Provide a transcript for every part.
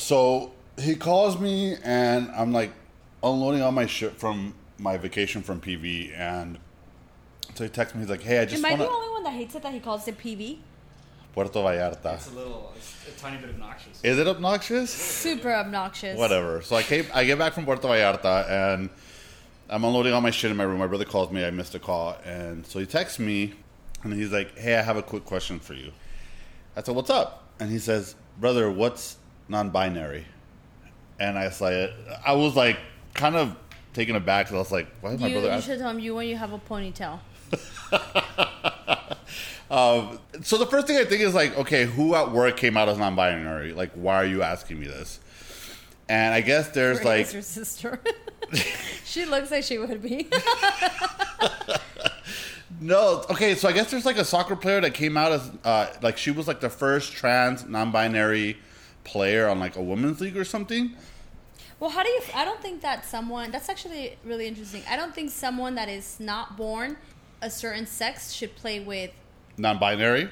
so he calls me and I'm like unloading all my shit from my vacation from PV and so he texts me. He's like, "Hey, I just Am I want the only one that hates it that he calls it PV? Puerto Vallarta." It's a little, it's a tiny bit obnoxious. Is it obnoxious? Super obnoxious. Whatever. So I came, I get back from Puerto Vallarta and I'm unloading all my shit in my room. My brother calls me. I missed a call, and so he texts me, and he's like, "Hey, I have a quick question for you." I said, "What's up?" And he says, "Brother, what's non-binary?" And I was like, I was like, kind of taken aback because I was like, "Why is my You, brother?" you ask- should tell him you when you have a ponytail. Um, so the first thing I think is like, okay, who at work came out as non-binary? Like, why are you asking me this? And I guess there's like, your sister. she looks like she would be. No, okay, so I guess there's like a soccer player that came out as uh, like she was like the first trans non-binary player on like a women's league or something. well, how do you? I don't think that someone. That's actually really interesting. I don't think someone that is not born a certain sex should play with. Non-binary.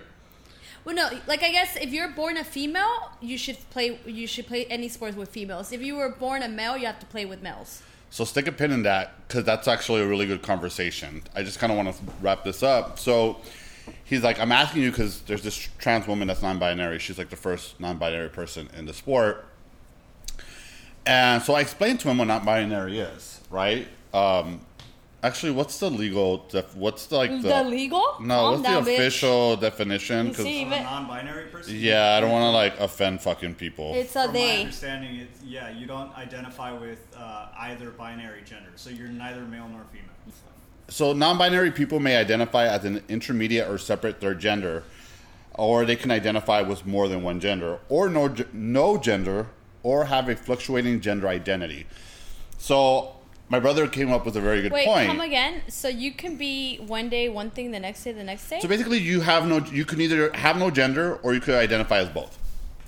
Well, no, like I guess if you're born a female, you should play. You should play any sports with females. If you were born a male, you have to play with males. So stick a pin in that because that's actually a really good conversation. I just kind of want to wrap this up. So he's like, I'm asking you because there's this trans woman that's non-binary. She's like the first non-binary person in the sport. And so I explained to him what non-binary is, right? Um, actually, what's the legal? Def- what's the, like the, The legal? No, Calm what's down, the bitch. official definition? Because see, A non-binary person. yeah, I don't want to like offend fucking people. It's a From my understanding, it's yeah, you don't identify with uh, either binary gender, so you're neither male nor female. So, non-binary people may identify as an intermediate or separate third gender, or they can identify with more than one gender, or no no gender, or have a fluctuating gender identity. So, my brother came up with a very good Wait, point. come again. So you can be one day one thing, the next day the next day. So basically, you have no, you can either have no gender or you could identify as both.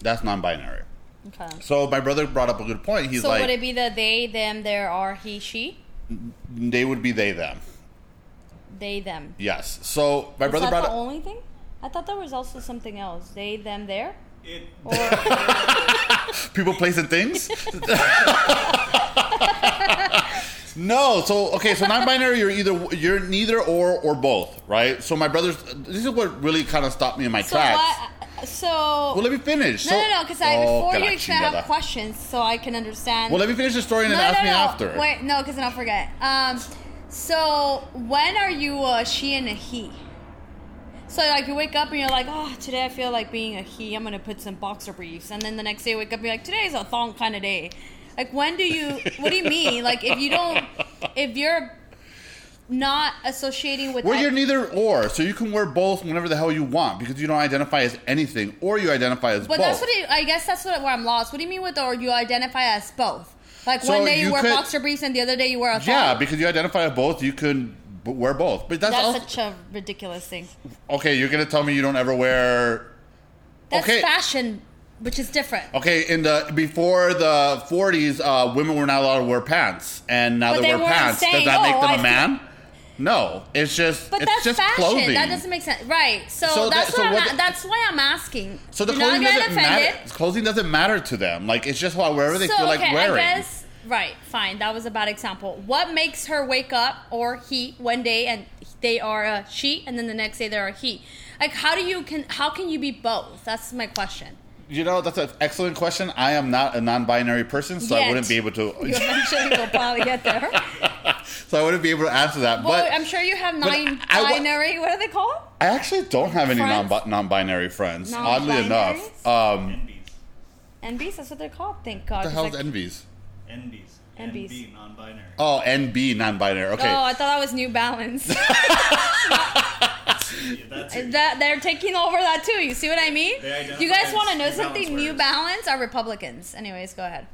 That's non-binary. okay. So my brother brought up a good point. He's So like, would it be the they, them, there, are, he, she, they would be they them. They, them? Yes. So my Is brother that brought the up. only thing? I thought there was also something else. They, them, there, It or people, place, and things. no, so okay, so non-binary, you're either you're neither or or both, right? So my brother's. This is what really kind of stopped me in my so tracks. what? So Well, let me finish. no, so, no, no. Because I Oh, before que you explain, I have questions so I can understand. Well, let me finish the story and no, then no, ask me no. after. Wait, no, because then I'll forget. Um, so when are you a she and a he? So like you wake up and you're like, oh, today I feel like being a he. I'm gonna put some boxer briefs, and then the next day you wake up and you're like, today's a thong kind of day. Like when do you? What do you mean? Like if you don't, if you're not associating with Well, that- you're neither or, so you can wear both whenever the hell you want because you don't identify as anything, or you identify as But both. that's what it, I guess that's what where I'm lost. What do you mean with or you identify as both? Like So one day you, you wear could- boxer briefs and the other day you wear a thong. yeah, because you identify as both, you can b- wear both. But that's, that's also such a ridiculous thing. okay. You're gonna tell me you don't ever wear That's Okay. fashion, which is different. Okay, in the before the 40s, uh, women were not allowed to wear pants, and now But they, they wear weren't pants. saying, Does that make "Oh, them I a feel-" man? No, it's just But it's that's just fashion. clothing. That doesn't make sense, right? So, So that- that's so what, what that's why I'm asking. so the You're clothing doesn't matter. Clothing doesn't matter to them. Like it's just wherever they so feel okay, like wearing. I guess right, fine. That was a bad example. What makes her wake up or he one day and they are a she, and then the next day they're a he? Like, how do you can how can you be both? That's my question. You know, that's an excellent question. I am not a non-binary person, so I wouldn't be able to. You eventually will probably get there. so I wouldn't be able to answer that. Well, but I'm sure you have but nine I wa- binary. what are they called? I actually don't have any non Friends? non-binary friends. Oddly enough, Non-binaries? um, NBs. NBs. That's what they're called. Thank God. what the 'cause hell like- is envies? NBs. NBs. NB, non-binary. Oh, NB non-binary. Okay. Oh, I thought that was New Balance. Yeah, that they're taking over that too. You see what I mean? They You guys want to know New Balance something? New. Balance are Republicans. Anyways, go ahead.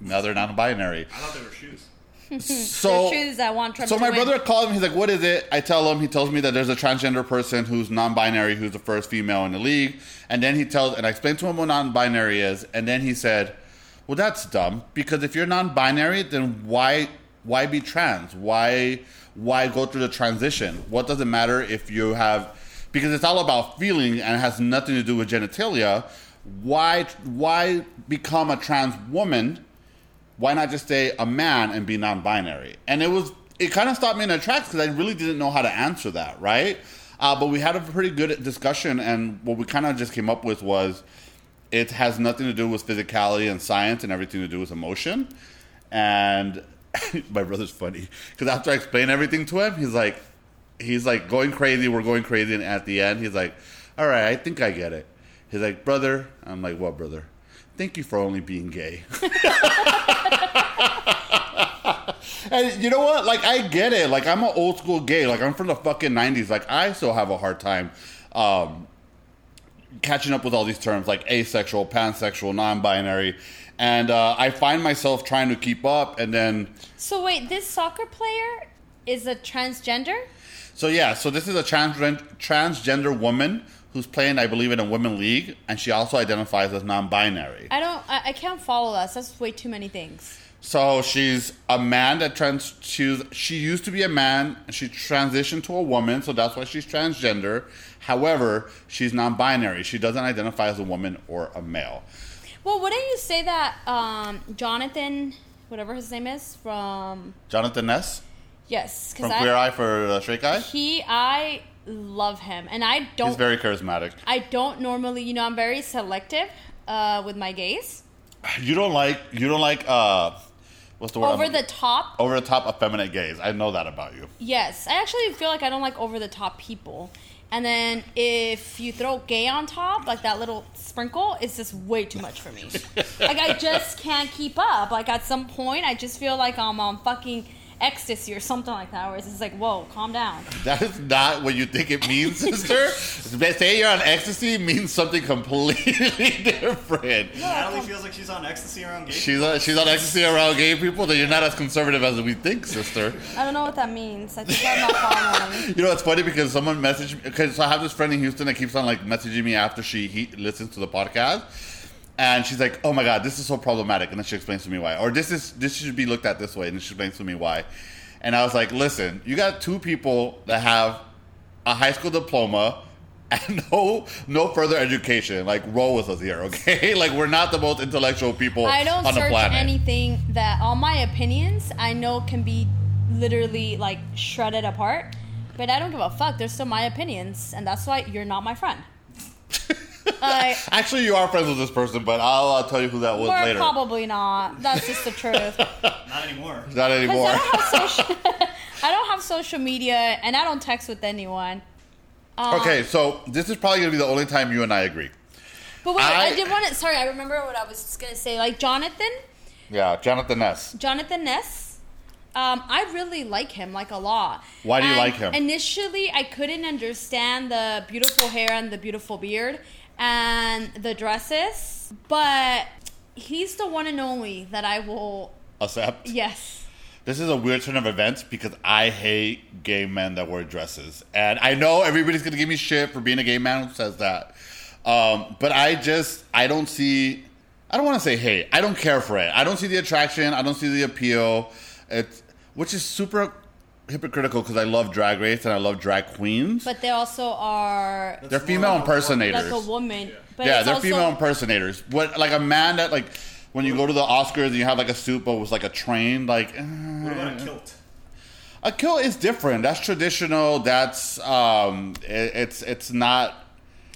Now they're non-binary. I thought they were shoes. So shoes that want Trump So to my win. brother called him. He's like, "What is it?" I tell him. He tells me that there's a transgender person who's non-binary, who's the first female in the league. And then he tells, and I explained to him what non-binary is. And then he said, "Well, that's dumb because if you're non-binary, then why why be trans? Why why go through the transition? What does it matter if you have? Because it's all about feeling and it has nothing to do with genitalia." why why become a trans woman? Why not just stay a man and be non-binary? And it was it kind of stopped me in the tracks because I really didn't know how to answer that, right? Uh, but we had a pretty good discussion, and what we kind of just came up with was it has nothing to do with physicality and science and everything to do with emotion. And my brother's funny because after I explain everything to him, he's like, he's like going crazy. We're going crazy, and at the end, he's like, "All right, I think I get it." He's like, "Brother," I'm like, "What, brother?" Thank you for only being gay. and you know what? Like, I get it. Like, I'm an old school gay. Like, I'm from the fucking 90s. Like, I still have a hard time um, catching up with all these terms like asexual, pansexual, non binary. And uh, I find myself trying to keep up. And then, So wait, this soccer player is a transgender? so yeah, so this is a transgen- transgender woman who's playing, I believe, in a women league. And she also identifies as non binary. I don't. I, I can't follow that. That's way too many things. So she's a man that trans. She's she used to be a man. and She transitioned to a woman, so that's why she's transgender. However, she's non-binary. She doesn't identify as a woman or a male. Well, wouldn't you say that um, Jonathan, whatever his name is, from Jonathan Ness yes, from because Queer I Eye for uh, Straight Guy. he I love him, and I don't. He's very charismatic. I don't normally, you know, I'm very selective uh, with my gaze. You don't like you don't like uh, what's the word? Over the top, over the top effeminate gays. I know that about you. yes. I actually feel like I don't like over the top people. And then if you throw gay on top, like that little sprinkle, it's just way too much for me. like I just can't keep up. Like at some point, I just feel like I'm on fucking ecstasy or something like that, where it's just like, whoa, calm down. That is not what you think it means, sister. Say you're on ecstasy means something completely different. Natalie feels like she's on ecstasy around gay. She's on, she's on ecstasy around gay people. Then you're not as conservative as we think, sister. I don't know what that means. I think I'm not following. You know, it's funny because someone messaged me because I have this friend in Houston that keeps on like messaging me after she he, listens to the podcast, and she's like, "Oh my god, this is so problematic," and then she explains to me why, or this is this should be looked at this way, and then she explains to me why. And I was like, "Listen, you got two people that have a high school diploma." And no, no further education. Like roll with us here, okay? like we're not the most intellectual people I don't on the search planet. anything that all my opinions I know can be literally like shredded apart, but I don't give a fuck. They're still my opinions, and that's why you're not my friend. I Actually, you are friends with this person, but I'll uh, tell you who that was we're later. probably not. That's just the truth. Not anymore. Not anymore. I don't have social. I don't have social media, and I don't text with anyone. Um, okay, so this is probably gonna be the only time you and I agree. But wait, I, I- did want to. Sorry, I remember what I was just gonna say. Like Jonathan, Yeah, Jonathan Ness. Jonathan Ness. Um, I really like him, like a lot. Why do you And like him? Initially, I couldn't understand the beautiful hair and the beautiful beard and the dresses, but he's the one and only that I will. Accept. Yes. This is a weird turn of events because I hate gay men that wear dresses, and I know everybody's gonna give me shit for being a gay man who says that. Um, but I just I don't see. I don't want to say hate. I don't care for it. I don't see the attraction. I don't see the appeal. It's which is super hypocritical because I love drag race and I love drag queens. But they also are They're female impersonators. like a woman. But yeah, they're also, female impersonators. What like a man that like when you go to the Oscars and you have like a suit but was like a train like. eh. What about a kilt? A kilt is different. That's traditional. That's um, it, it's it's not.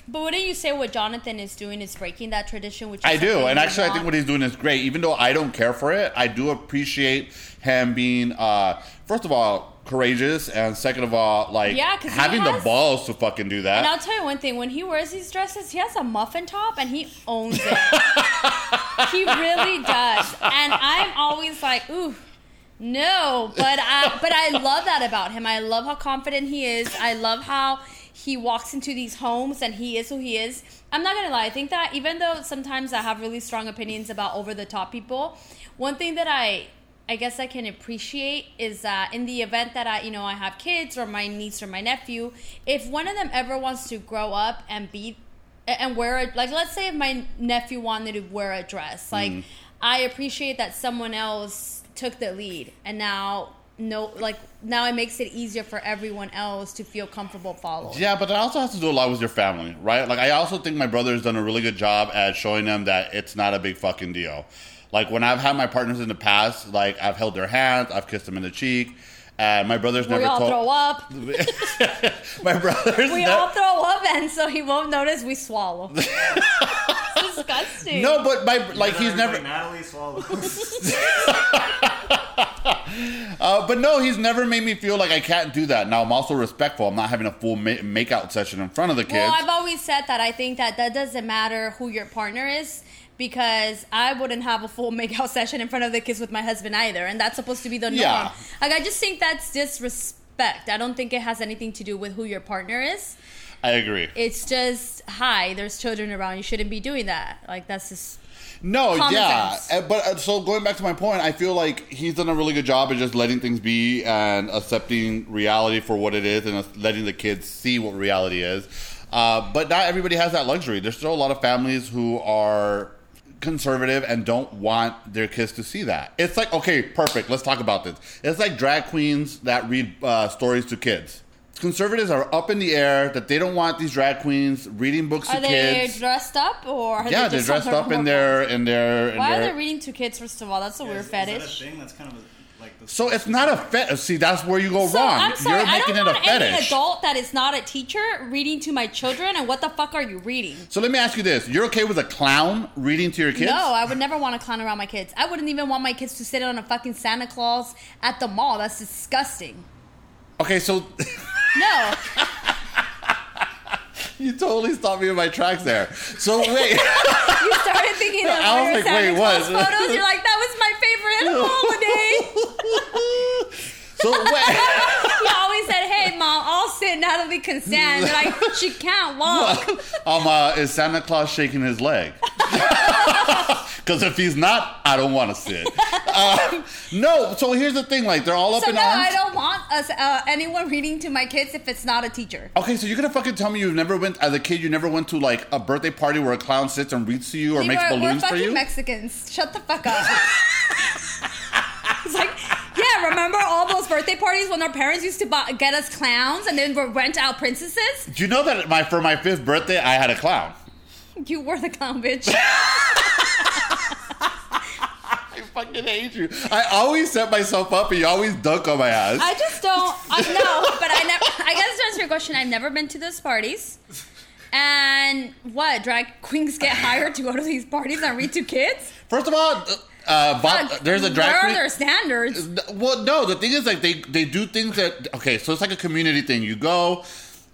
But wouldn't you say what Jonathan is doing is breaking that tradition? Which is I do, and you actually, I think what he's doing is great. Even though I don't care for it, I do appreciate him being, uh, first of all, courageous, and second of all, like Yeah, having the balls to fucking do that. And I'll tell you one thing: when he wears these dresses, he has a muffin top, and he owns it. he really does, and I'm always like, ooh. No, but I but I love that about him. I love how confident he is. I love how he walks into these homes and he is who he is. I'm not gonna lie. I think that even though sometimes I have really strong opinions about over the top people, one thing that I I guess I can appreciate is that in the event that I you know I have kids or my niece or my nephew, if one of them ever wants to grow up and be and wear a like let's say if my nephew wanted to wear a dress mm. like i appreciate that someone else took the lead and now no like now it makes it easier for everyone else to feel comfortable following. Yeah, but that also has to do a lot with your family, right? Like, I also think my brother's done a really good job at showing them that it's not a big fucking deal. Like, when I've had my partners in the past, like, I've held their hands, I've kissed them in the cheek, and my brother's never. We never all told. throw up. my brother's We ne- all throw up, and so he won't notice we swallow. it's disgusting. No, but my like he's Everybody, never. Natalie swallows. Uh, but no, he's never made me feel like I can't do that. Now I'm also respectful. I'm not having a full ma- make out session in front of the kids. Well, I've always said that I think that that doesn't matter who your partner is because I wouldn't have a full makeout session in front of the kids with my husband either, and that's supposed to be the norm. Yeah. Like I just think that's disrespect. I don't think it has anything to do with who your partner is. I agree. It's just hi, there's children around. You shouldn't be doing that. Like that's just No, Common yeah, sense. Uh, but uh, so going back to my point, I feel like he's done a really good job of just letting things be and accepting reality for what it is, and letting the kids see what reality is. Uh, but not everybody has that luxury. There's still a lot of families who are conservative and don't want their kids to see that. It's like okay, perfect. Let's talk about this. It's like drag queens that read uh, stories to kids. Conservatives are up in the air that they don't want these drag queens reading books are to kids. Are they dressed up or are yeah, they they're dressed up in normal their in their. In Why are they reading to kids? First of all, that's a weird Is- is fetish. that a thing? That's kind of a, like the So it's not a fetish. See, that's where you go So wrong. I'm sorry, You're I making don't it a want any fetish. adult that is not a teacher reading to my children. And what the fuck are you reading? So let me ask you this: You're okay with a clown reading to your kids? No, I would never want to clown around my kids. I wouldn't even want my kids to sit on a fucking Santa Claus at the mall. That's disgusting. Okay, so No, you totally stopped me in my tracks there. So wait, you started thinking of I was like, Santa wait, Claus what? photos. You're like, that was my favorite holiday. so wait always said, "Hey, mom, I'll sit. Natalie can stand." They're like, she can't walk. um, uh, is Santa Claus shaking his leg? Because if he's not, I don't want to sit. Uh, no. So here's the thing: like they're all up So in no, arms. I don't want us uh, anyone reading to my kids if it's not a teacher. Okay, so you're gonna fucking tell me you've never went as a kid. You never went to like a birthday party where a clown sits and reads to you or makes were, we're balloons for you. Mexicans. Shut the fuck up. it's like, yeah, remember all those birthday parties when our parents used to buy, get us clowns and then rent out princesses? Do you know that my for my fifth birthday I had a clown? You were the clown, bitch. I fucking hate you. I always set myself up and you always dunk on my ass. I just don't. I know, but I never. I guess to answer your question, I've never been to those parties. And what drag queens get hired to go to these parties and read to kids? First of all, uh, uh, Bob, there's a Where drag are their standards? Well, no, the thing is like they they do things that okay, so it's like a community thing. You go,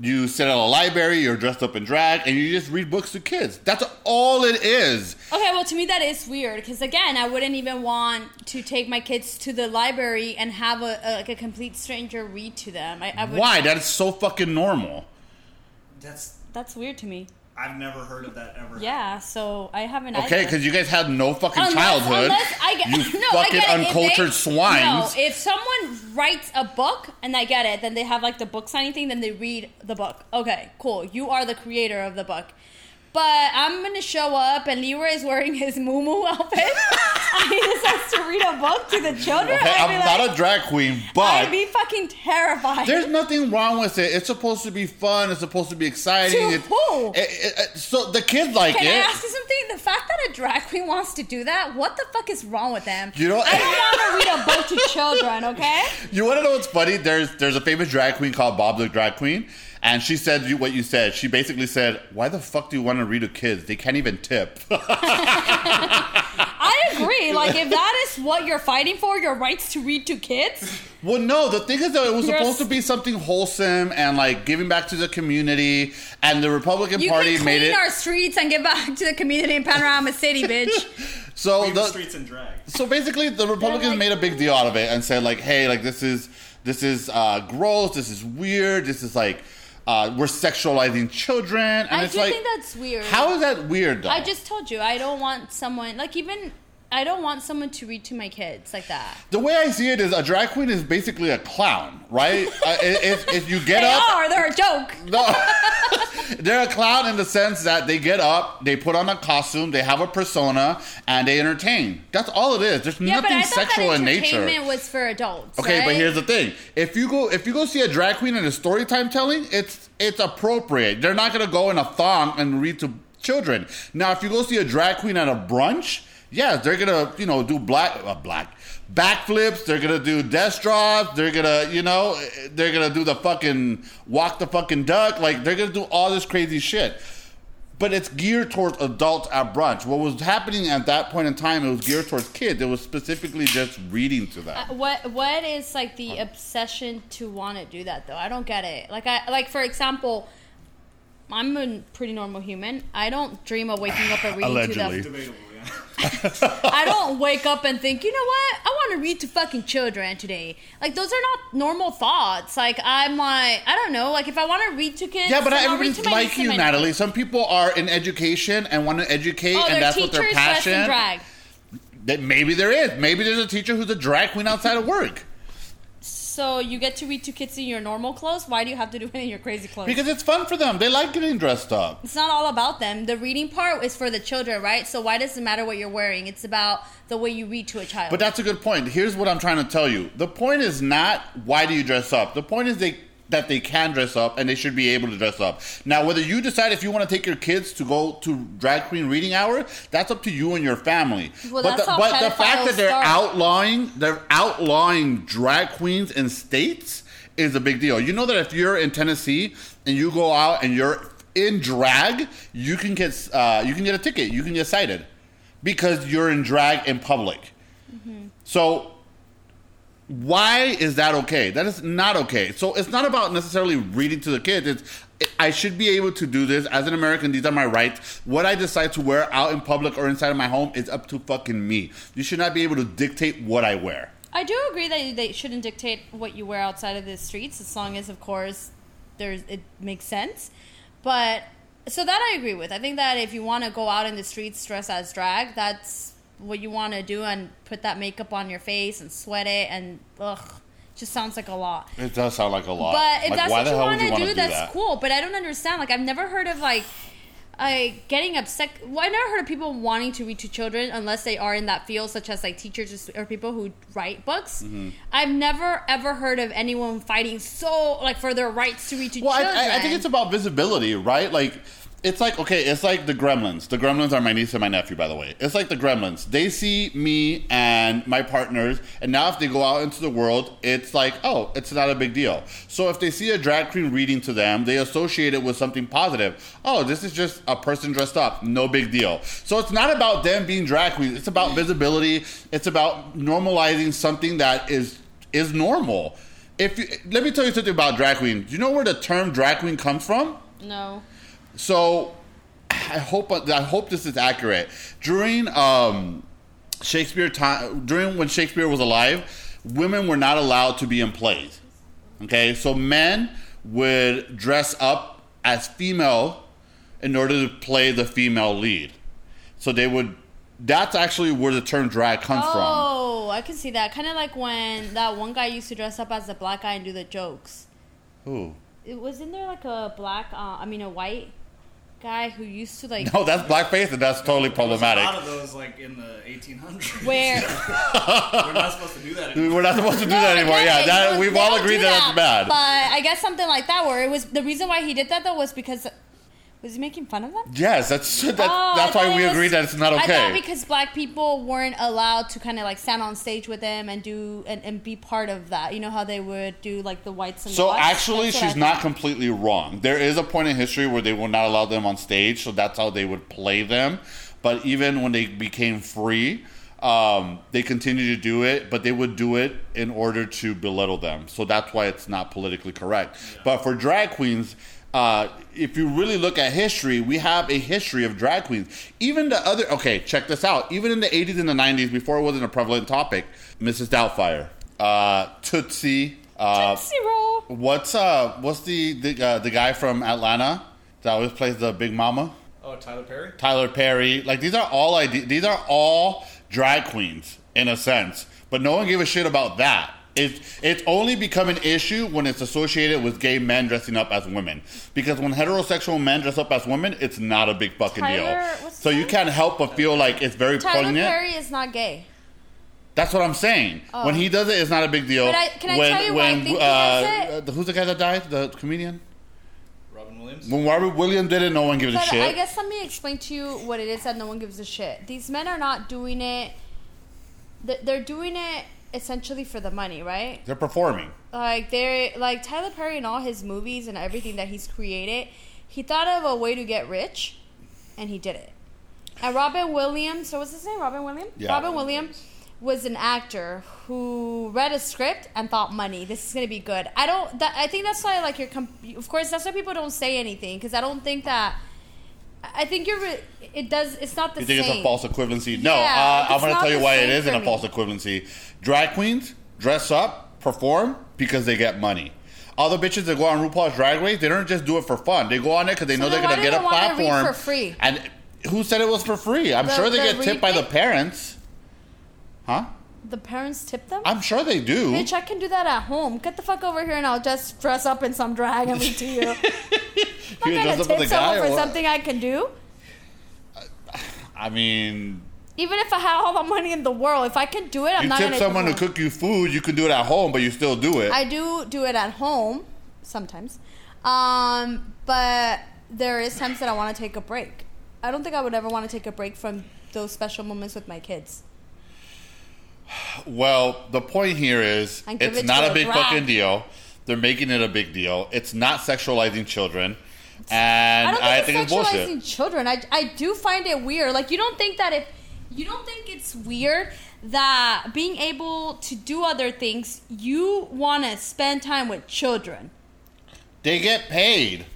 you sit at a library, you're dressed up in drag, and you just read books to kids. That's all it is. Okay, well, to me that is weird because again, I wouldn't even want to take my kids to the library and have a, a like a complete stranger read to them. I, I would, Why? That is so fucking normal. That's That's weird to me. I've never heard of that ever. Yeah, so I haven't. Okay, because you guys had no fucking Unless- childhood. unless I get, you no, I fucking get it. If uncultured they- swines. No, if someone writes a book and I get it, then they have like the book signing thing, then they read the book. Okay, cool. You are the creator of the book. But I'm gonna show up and Leroy is wearing his moo outfit. he decides to read a book to the children. Okay, I'm be not like, a drag queen, but I'd be fucking terrified. There's nothing wrong with it. It's supposed to be fun. It's supposed to be exciting. To who? it- it- it- so the kids like Can it. I ask you something? The fact that a drag queen wants to do that, what the fuck is wrong with them? You know- I don't want to read a book to children, okay? You want to know what's funny? There's there's a famous drag queen called Bob the Drag Queen, and she said you, what you said. She basically said, "Why the fuck do you want to read to kids? They can't even tip." I agree. Like, if that is what you're fighting for, your rights to read to kids, well, no. The thing is that it was You're supposed s- to be something wholesome and like giving back to the community, and the Republican you Party can made it our streets and give back to the community in Panorama City, bitch. so. The The, streets and drag. so basically, the Republicans like- made a big deal out of it and said like, "Hey, like this is this is uh, gross. This is weird. This is like." Uh, we're sexualizing children, and I it's do like, think that's weird. how is that weird? Though? I just told you I don't want someone like even I don't want someone to read to my kids like that. The way I see it is a drag queen is basically a clown, right? uh, if, if you get They up, are. They're a joke. No. They're a clown in the sense that they get up, they put on a costume, they have a persona, and they entertain. That's all it is. There's Yeah, nothing sexual in nature. entertainment was for adults. Okay, but here's the thing: if you go, if you go see a drag queen in a story time telling, it's it's appropriate. They're not gonna go in a thong and read to children. Now, if you go see a drag queen at a brunch, yeah, they're gonna you know do black uh, black backflips. They're gonna do death drops. They're gonna you know they're gonna do the fucking walk the fucking duck. Like they're gonna do all this crazy shit. But it's geared towards adults at brunch. What was happening at that point in time, it was geared towards kids. It was specifically just reading to them. Uh, What what is like the obsession to want to do that though? I don't get it. Like I like for example, I'm a pretty normal human. I don't dream of waking up and reading Allegedly. to them. I don't wake up and think, you know what? I want to read to fucking children today. Like those are not normal thoughts. Like I'm like I don't know. Like if I want to read to kids, Yeah, but read everybody's to like you, Natalie. Some people are in education and want to educate, Oh, and that's what their passion. drag. That maybe there is. Maybe there's a teacher who's a drag queen outside of work So you get to read to kids in your normal clothes. Why do you have to do it in your crazy clothes? because it's fun for them. They like getting dressed up. it's not all about them. The reading part is for the children, right? So why does it matter what you're wearing? It's about the way you read to a child. But that's a good point. Here's what I'm trying to tell you. The point is not why do you dress up. The point is they that they can dress up and they should be able to dress up. Now, whether you decide if you want to take your kids to go to drag queen reading hour, that's up to you and your family. Well, but the, but the fact that they're start. outlawing they're outlawing drag queens in states is a big deal. You know that if you're in Tennessee and you go out and you're in drag, you can get uh, you can get a ticket. You can get cited because you're in drag in public. So why is that okay? That is not okay. So it's not about necessarily reading to the kids. It's I should be able to do this as an American. These are my rights. What I decide to wear out in public or inside of my home is up to fucking me. You should not be able to dictate what I wear. I do agree that they shouldn't dictate what you wear outside of the streets, as long as, of course, there's it makes sense. But so that I agree with. I think that if you want to go out in the streets dressed as drag, that's what you want to do, and put that makeup on your face and sweat it, and ugh, just sounds like a lot. It does sound like a lot. But if Like, that's why what the you want to wanna do, that's that? cool. But I don't understand. Like I've never heard of like. I getting upset. Well, I never heard of people wanting to read to children unless they are in that field, such as like teachers or people who write books. Mm-hmm. I've never ever heard of anyone fighting so like for their rights to read to Well, I, children. I, I think it's about visibility, right? Like, it's like okay, it's like the Gremlins. The Gremlins are my niece and my nephew, by the way. It's like the Gremlins. They see me and my partners, and now if they go out into the world, it's like, oh, it's not a big deal. So if they see a drag queen reading to them, they associate it with something positive. Oh, this is just a person dressed up, no big deal. So it's not about them being drag queens. It's about visibility. It's about normalizing something that is is normal. If you, let me tell you something about drag queen. Do you know where the term drag queen comes from? no. So, I hope I hope this is accurate. During um, Shakespeare time, during when Shakespeare was alive, women were not allowed to be in plays. Okay, so men would dress up as female in order to play the female lead. So they would. That's actually where the term drag comes from. Oh, I can see that. Kind of like when that one guy used to dress up as the black guy and do the jokes. Ooh. It wasn't there like a black, uh, I mean a white guy who used to like No, that's blackface, and that's totally There's a lot of those like in the 1800s. where. We're not supposed to do that anymore. We're not supposed to do No, that anymore. Yeah, it. that, we've all agreed do that that's bad. But I guess something like that, where it was the reason why he did that though was because was he making fun of them? Yes, that's that, Oh, that's why we was- agreed that it's not okay. I thought okay. because black people weren't allowed to kind of like stand on stage with them and do and, and be part of that. You know how they would do like the whites and the So blacks? actually, That's she's not completely wrong. There is a point in history where they will not allow them on stage, so that's how they would play them. But even when they became free, um, they continued to do it, but they would do it in order to belittle them. So that's why it's not politically correct. But for drag queens, uh, if you really look at history, we have a history of drag queens. Even the other, okay, check this out. Even in the 80s and the 90s, before it wasn't a prevalent topic, Mrs. Doubtfire, uh, Tootsie, uh, Zero. What's uh what's the the, uh, the guy from Atlanta that always plays the Big Mama? Oh, Tyler Perry. Tyler Perry. Like these are all ide- these are all drag queens in a sense, but no one gave a shit about that. It's it's only become an issue when it's associated with gay men dressing up as women. Because when heterosexual men dress up as women, it's not a big fucking Tyler- deal. So you can't help but feel like it's very Tyler poignant. Perry is not gay. That's what I'm saying. Oh. When he does it, it's not a big deal. I- can I when, tell you why when, uh, does it? who's the guy that died? The comedian. Robin Williams. When Robert Williams did it, no one gives a shit. I guess let me explain to you what it is that no one gives a shit. These men are not doing it. They're doing it essentially for the money, right? They're performing. Like they're like Tyler Perry and all his movies and everything that he's created. He thought of a way to get rich, and he did it. And Robin Williams, so what's his name? Robin Williams. Yeah. Robin Williams was an actor who read a script and thought, "Money, this is gonna be good." I don't. That, I think that's why, like, you're. Com- of course, that's why people don't say anything because I don't think that. I I think you're. Re- it does. It's not the same. You think same. it's a false equivalency? No, Yeah, uh, I'm going to tell you why it isn't a false equivalency. Drag queens dress up, perform because they get money. All the bitches that go on RuPaul's Drag Race, they don't just do it for fun. They go on it because they So know they're going to get a they wanna read platform for free? And who said it was for free? I'm The- sure they the get tipped by the parents. Huh? The parents tip them. I'm sure they do. Bitch, I can do that at home. Get the fuck over here and I'll just dress up in some drag and read to you. I'm not gonna tip someone for what? something I can do. I mean, Even if I had all the money in the world, if I can do it, I'm you not tip gonna someone to cook you food, you can do it at home, but you still do it. I do do it at home sometimes, um, but there is times that I want to take a break. I don't think I would ever want to take a break from those special moments with my kids. Well, the point here is it's it not a big fucking deal. They're making it a big deal. It's not sexualizing children. And I don't think, think it's it's sexualizing bullshit. children. I, I do find it weird. Like you don't think that if you don't think it's weird that being able to do other things, you want to spend time with children. They get paid.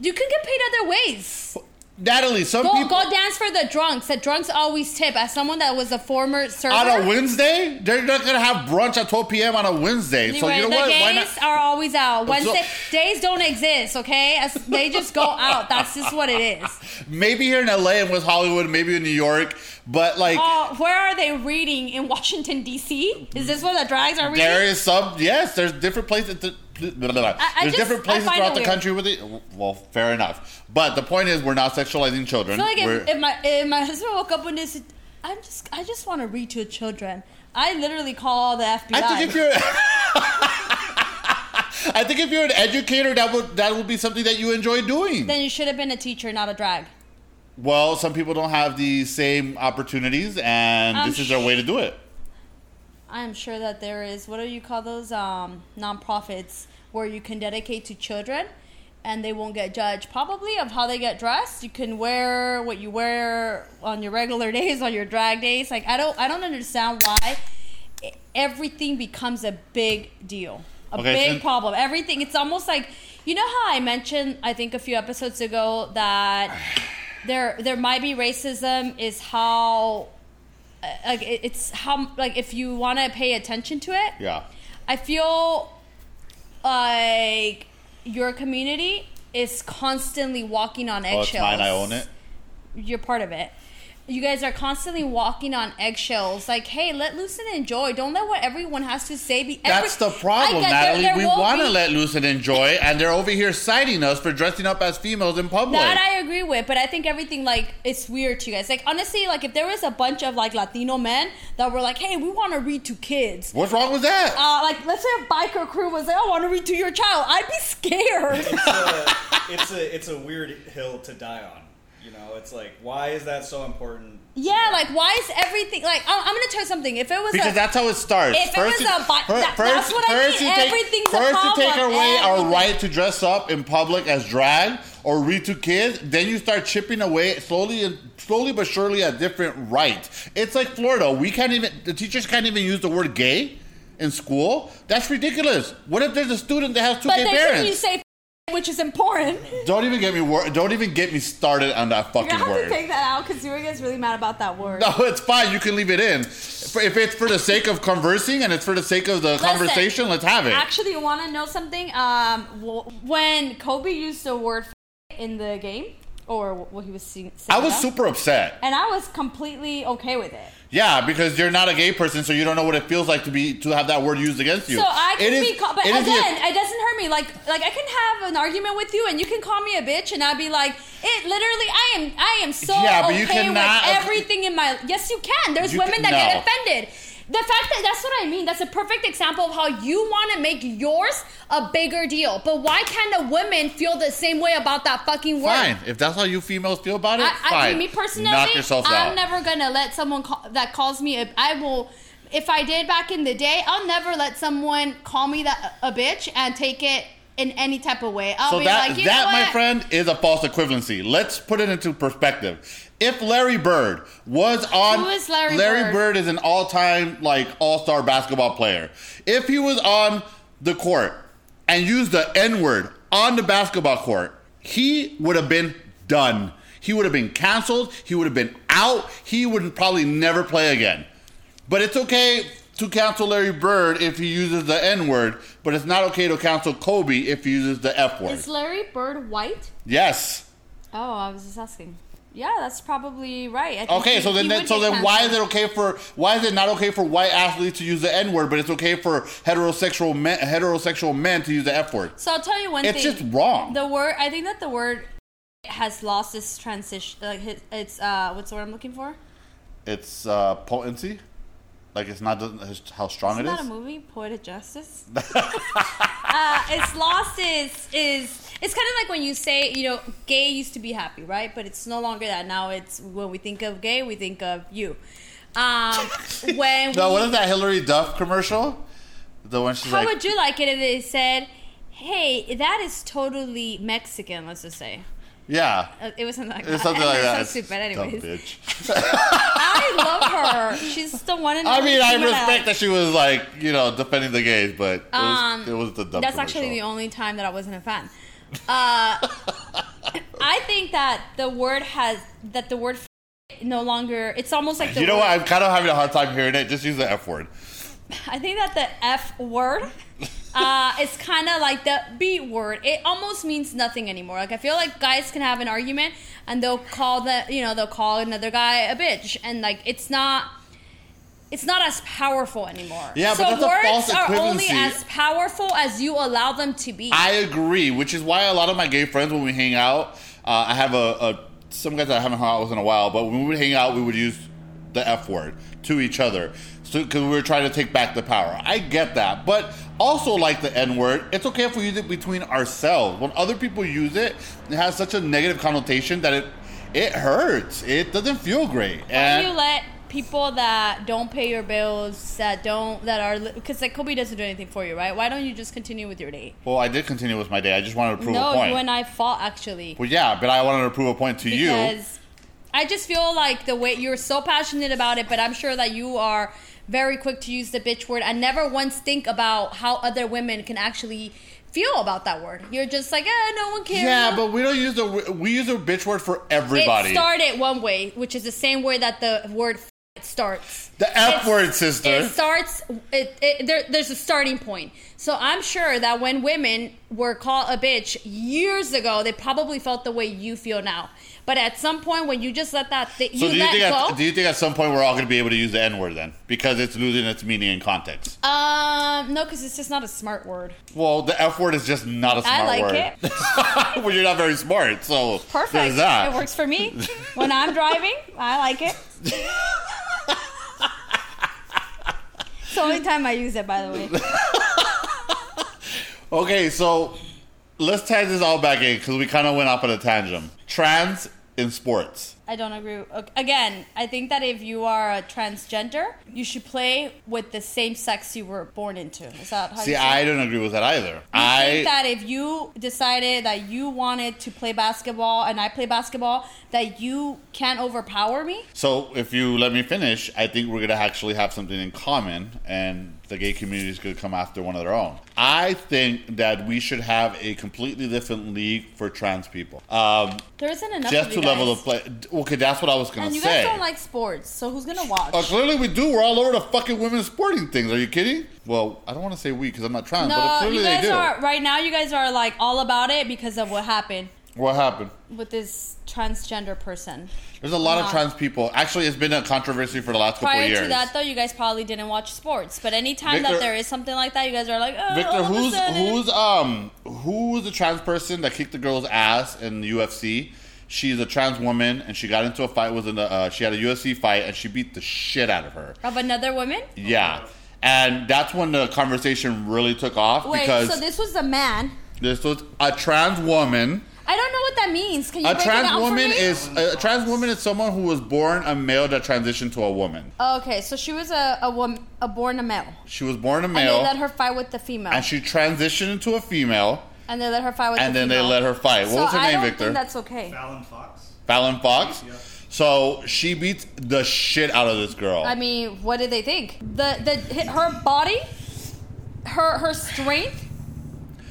You can get paid other ways. Natalie, some Go people go dance for the drunks. The drunks always tip. As someone that was a former server, on a Wednesday, they're not gonna have brunch at 12 p.m. on a Wednesday. So you know the what? Why gays are always out. So- Wednesday days don't exist. Okay, As, they just go out. That's just what it is. Maybe here in LA and West Hollywood, maybe in New York, but like Oh, where are they reading in Washington D.C.? Is this where the drags are reading? there is some. Yes, there's different places. To, blah, blah, blah. I There's just- different places throughout the weird. country with it. Well, fair enough. But the point is, we're not sexualizing children. I feel like if, if my if my husband woke up and said, "I'm just I just want to read to children," I literally call the FBI. I think if you're, I think if you're an educator, that would that would be something that you enjoy doing. then you should have been a teacher, not a drag. well, some people don't have the same opportunities, and I'm this um, is their way to do it. I'm sure that there is what do you call those um, nonprofits where you can dedicate to children and they won't get judged probably of how they get dressed. You can wear what you wear on your regular days, on your drag days. Like I don't I don't understand why everything becomes a big deal. A Okay, big since- problem. Everything it's almost like you know how I mentioned I think a few episodes ago that there there might be racism is how Uh, like it's how like if you want to pay attention to it Yeah. i feel like your community is constantly walking on Oh, eggshells it's mine. I own it. you're part of it you guys are constantly walking on eggshells like hey let loose and enjoy don't let what everyone has to say be every- That's the problem, get there- Natalie. there we want to be- let loose and enjoy, and they're over here citing us for dressing up as females in public. That I agree with, but I think everything like it's weird to you guys. Like honestly, like if there was a bunch of like Latino men that were like, "Hey, we want to read to kids," What's wrong with that? uh, like let's say a biker crew was like, "I want to read to your child," I'd be scared. it's a, it's a it's a weird hill to die on. You know, it's like why is that so important? yeah, like why is everything like? I'm, I'm gonna tell you something. If it was Because a, that's how it starts. If it was you- a bi- fir- that- that's what I mean. you take, Everything's a first you take problem. away our right to dress up in public as drag or read to kids. Then you start chipping away slowly and slowly but surely at different rights. It's like Florida. We can't even. The teachers can't even use the word gay in school. That's ridiculous. What if there's a student that has two but gay then parents? you say, which is important. don't even get me. Wor- don't even get me started on that You're fucking gonna have word. to take that out because you were guys really mad about that word. No, it's fine. You can leave it in. If it's for the sake of conversing and it's for the sake of the conversation, let's have it. Actually, you want to know something? Um, when Kobe used the word in the game, or what he was saying. I was super upset. and I was completely okay with it. Yeah, because you're not a gay person, so you don't know what it feels like to be to have that word used against you. So I can It is- be, called, but it is again, the- it doesn't hurt me. Like, like I can have an argument with you, and you can call me a bitch, and I'd be like, it literally, I am, I am so Yeah, okay cannot- with everything in my. Yes, you can. There's You women can- that get offended. The fact that that's what I mean. That's a perfect example of how you want to make yours a bigger deal. But why can't a woman feel the same way about that fucking word? fine. If that's how you females feel about it, I, I, fine. me personally, knock yourself I'm out. never gonna let someone call, that calls me. A, I will. If I did back in the day, I'll never let someone call me that a bitch and take it in any type of way. I'll so be that like, you that, know my friend, is a false equivalency. Let's put it into perspective. If Larry Bird was on, Who is Larry Bird? Bird is an all-time like all-star basketball player. If he was on the court and used the N-word on the basketball court, he would have been done. He would have been canceled. He would have been out. He would probably never play again. But it's okay to cancel Larry Bird if he uses the N word, but it's not okay to cancel Kobe if he uses the F word. Is Larry Bird white? Yes. Oh, I was just asking. Yeah, that's probably right. I think Okay, so then, then so then why is it okay for why is it not okay for white athletes to use the N word, but it's okay for heterosexual men heterosexual men to use the F word? So I'll tell you one It's thing. It's just wrong. The word. I think that the word has lost its transition. Like it's uh, what's the word I'm looking for? It's uh, potency, like it's not how strong it Isn't it that is. a movie, Poetic Justice? uh, it's lost is is it's kind of like when you say you know gay used to be happy, right? But it's no longer that. Now it's when we think of gay, we think of you. Um, when No, we, what is that Hilary Duff commercial? The one she's how like, would you like it if they said, "Hey, that is totally Mexican"? Let's just say. Yeah, Uh, It like it's that. something like It's that. So stupid, Dumb anyways. bitch. I love her. She's the one. And I mean, I respect that she was like, you know, defending the gays, but it was, Um, it was the dumb That's actually the commercial. only time that I wasn't a fan. Uh, I think that the word has that the word no longer. It's almost like the You know word, what? I'm kind of having a hard time hearing it. Just use the F word. I think that the F word uh, is kind of like the B word. It almost means nothing anymore. Like I feel like guys can have an argument and they'll call the you know they'll call another guy a bitch and like it's not. It's not as powerful anymore. Yeah, so but words are only as powerful as you allow them to be. I agree, which is why a lot of my gay friends, when we hang out, uh, I have a, a some guys that I haven't hung out with in a while, but when we would hang out, we would use the F word to each other, so because we were trying to take back the power. I get that, but also like the N word, it's okay if we use it between ourselves. When other people use it, it has such a negative connotation that it it hurts. It doesn't feel great. Why do And you let people that don't pay your bills, that don't, that are, because like Kobe doesn't do anything for you, right? Why don't you just continue with your day? well, I did continue with my day. I just wanted to prove no, a point. you and I fought actually. well, yeah, but I wanted to prove a point to you. because I just feel like the way you're so passionate about it, but I'm sure that you are very quick to use the bitch word and never once think about how other women can actually feel about that word. You're just like, eh, no one cares. Yeah, but we don't use the we use a bitch word for everybody. Start it started one way, which is the same way that the word f- starts. The F It's- word, sister. It starts. It, it, there, there's a starting point. So I'm sure that when women were called a bitch years ago, they probably felt the way you feel now. But at some point, when you just let that thi- So you do you let think go. at, do you think at some point we're all going to be able to use the N word then because it's losing its meaning and context? um, no, because it's just not a smart word. Well, the F word is just not a smart word. I like word. it. well, you're not very smart, so Perfect. There's that. It works for me. when I'm driving, I like it. it's the only time I use it, by the way. Okay, so let's tie this all back in because we kind of went off on a tangent. Trans in sports. I don't agree. Again, I think that if you are a transgender, you should play with the same sex you were born into. Is that how See, I it? don't agree with that either. You I think that if you decided that you wanted to play basketball and I play basketball, that you can't overpower me? so if you let me finish, I think we're gonna actually have something in common, and the gay community is gonna come after one of their own. I think that we should have a completely different league for trans people. Um, There isn't enough just of to level the play. Okay, that's what I was gonna say. And you say. guys don't like sports, so who's gonna watch? Oh, clearly we do. We're all over the fucking women's sporting things. Are you kidding? Well, I don't want to say we because I'm not trans, but no, clearly you they guys do. are right now. You guys are like all about it because of what happened. What happened? with this transgender person. There's a lot of trans people. Actually, it's been a controversy for the last couple Prior of years. to that, though, you guys probably didn't watch sports. But anytime Victor- that there is something like that, you guys are like, oh, Victor, all of a who's who's um who was the trans person that kicked the girl's ass in the UFC? She's a trans woman, and she got into a fight. Was in a uh, she had a UFC fight, and she beat the shit out of her. of another woman? Yeah, and that's when the conversation really took off Wait, because so this was a man. this was a trans woman. I don't know what that means. Can you A break it trans down for woman me? is a trans woman is someone who was born a male that transitioned to a woman. Okay, so she was a a woman, a born a male, She was born a male. and they let her fight with the female, and she transitioned into a female, and they let her fight with and the then they female. let her fight. What so was her I name, don't Victor? think that's okay. Fallon Fox. Fallon Fox. Yeah. So she beats the shit out of this girl. I mean, what did they think? The the her body, her her strength,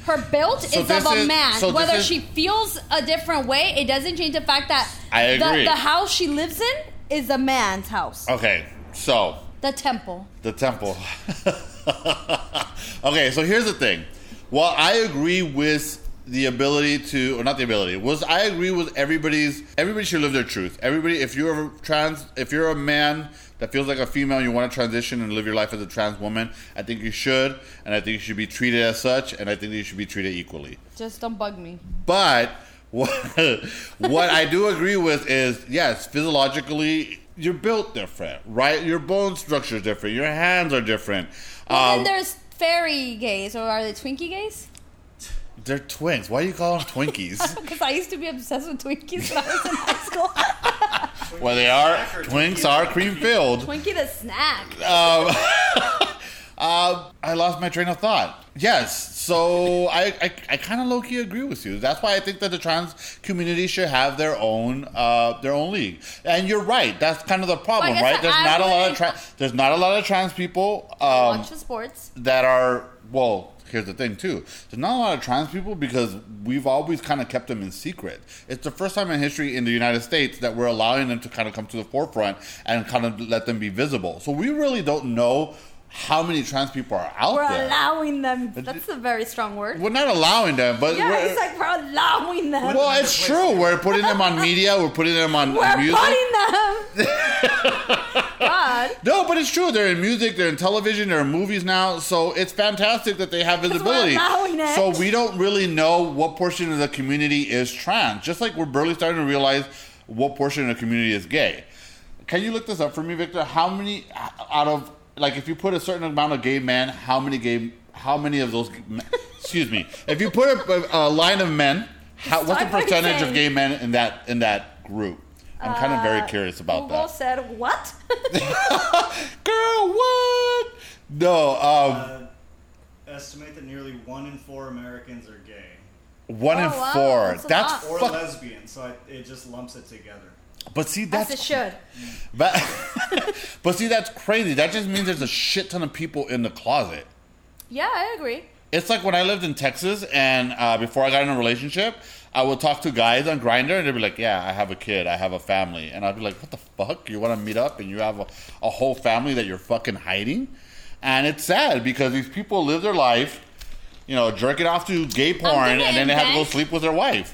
her build So is of a is- man. so Whether is- she feels a different way, it doesn't change the fact that I the, the house she lives in is a man's house. okay, so The temple. the temple. okay, so here's the thing. Well, I agree with the ability to, or not the ability, was I agree with everybody's. Everybody should live their truth. Everybody, if you're a trans, if you're a man that feels like a female, you want to transition and live your life as a trans woman, I think you should, and I think you should be treated as such, and I think you should be treated equally. Just don't bug me. But what, what I do agree with is yes, physiologically you're built different, right? Your bone structure is different. Your hands are different. Well, Um, then there's fairy gays, or are they Twinkie gays? They're twins. Why do you call them Twinkies? Because I used to be obsessed with Twinkies when I was in high school. well, they are. Twinks are cream filled. Twinkie the snack. Um, uh, I lost my train of thought. Yes, so I, I, I kind of low key agree with you. That's why I think that the trans community should have their own uh, their own league. And you're right. That's kind of the problem, guess right? There's I not a lot of wouldn't- trans there's not a lot of trans people. Um, Watch the sports. that are well here's the thing too. There's not a lot of trans people because we've always kind of kept them in secret. It's the first time in history in the united states that we're allowing them to kind of come to the forefront and kind of let them be visible. So we really don't know how many trans people are out there? We're allowing them. That's a very strong word. we're not allowing them but Yeah, we're, it's like we're allowing them. well it's true we're putting them on media we're putting them on we're music putting them. God. no, but it's true. They're in music, they're in television, they're in movies now. So it's fantastic that they have visibility. So we don't really know what portion of the community is trans. Just like we're barely starting to realize what portion of the community is gay. Can you look this up for me, Victor? How many out of like if you put a certain amount of gay men, how many gay how many of those excuse me. If you put a, a line of men, how, what's the percentage of gay men in that in that group? I'm kind of very Uh, curious about Google that. said what? Girl, what? No, um, Uh, estimate that nearly one in four Americans are gay one in Oh, wow, four. that's a That's, or fuck. lesbian, so I, it just lumps it together. But see, As that's it should. But, but see, that's crazy. That just means there's a shit ton of people in the closet. Yeah, I agree. It's like when I lived in Texas, and uh, before I got in a relationship, I would talk to guys on Grindr, and they'd be like, "Yeah, I have a kid, I have a family," and I'd be like, "What the fuck? You want to meet up, and you have a, a whole family that you're fucking hiding?" And it's sad because these people live their life, you know, jerking off to gay porn, and then they have to go sleep with their wife.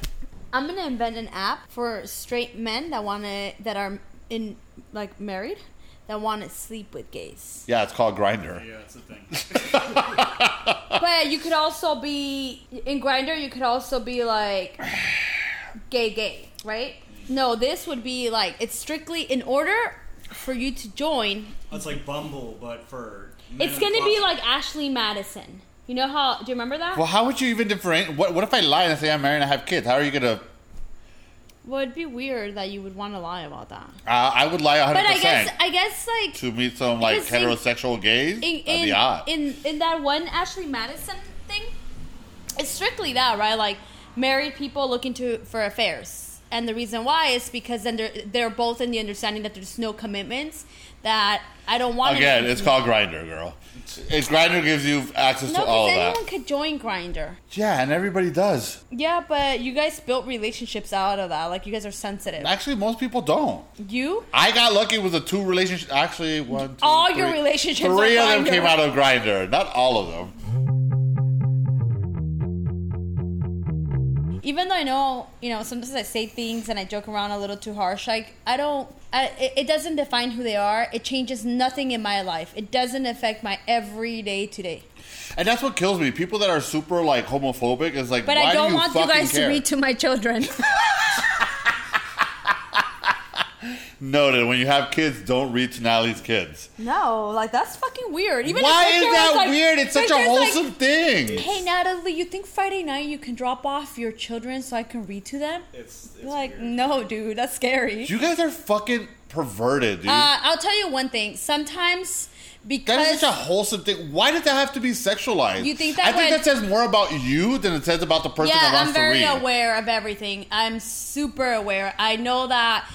I'm gonna invent an app for straight men that wanna that are in like married that want to sleep with gays. Yeah, it's called Grindr. Yeah, that's the thing. But you could also be in Grindr. You could also be like gay, gay, right? No, this would be like it's strictly in order for you to join. It's like Bumble, but for men It's gonna be like Ashley Madison. You know how? Do you remember that? Well, how would you even differentiate? What, what if I lie and I say I'm married and I have kids? How are you gonna? Well, it'd be weird that you would want to lie about that. Uh, I would lie 100 But I guess I guess like to meet some like Because in- heterosexual gays. in in, be hot. in in that one Ashley Madison thing, it's strictly that, right? Like married people looking to for affairs, and the reason why is because then they're they're both in the understanding that there's no commitments. That I don't want to Again, it's called Grindr, girl. It's Grindr gives you access no, to all of anyone could join Grindr. Yeah, and everybody does. Yeah, but you guys built relationships out of that. Like you guys are sensitive. Actually, most people don't. You I got lucky with the two relationships. Actually, one, two, All your relationships Three of them came out of Grindr. Not all of them. Even though I know, you know, sometimes I say things and I joke around a little too harsh. Like I don't, I, it, it doesn't define who they are. It changes nothing in my life. It doesn't affect my everyday today. And that's what kills me. People that are super like homophobic is like, But I don't do you want you guys care? to read to my children. Noted. When you have kids, don't read to Natalie's kids. no, like that's fucking weird. Even why if is that like- weird? It's such a there's, like, wholesome thing. Hey Natalie, you think Friday night you can drop off your children so I can read to them? It's, it's like, weird. no, dude, that's scary. You guys are fucking perverted, dude. Uh, I'll tell you one thing. Sometimes that because is such a wholesome thing. Why does that have to be sexualized? You think that I think that says more about you than it says about the person that yeah, wants I'm very to read. aware of everything. I'm super aware. I know that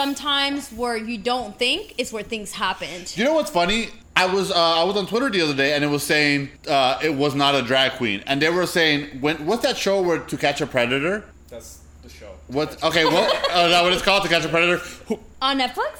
sometimes where you don't think is where things happened. You know what's funny? I was uh, I was on Twitter the other day and it was saying uh, it was not a drag queen, and they were saying when what's that show where To Catch a Predator? That's the show. What? Okay, what? uh, is that what it's called? To Catch a Predator? Who, On Netflix?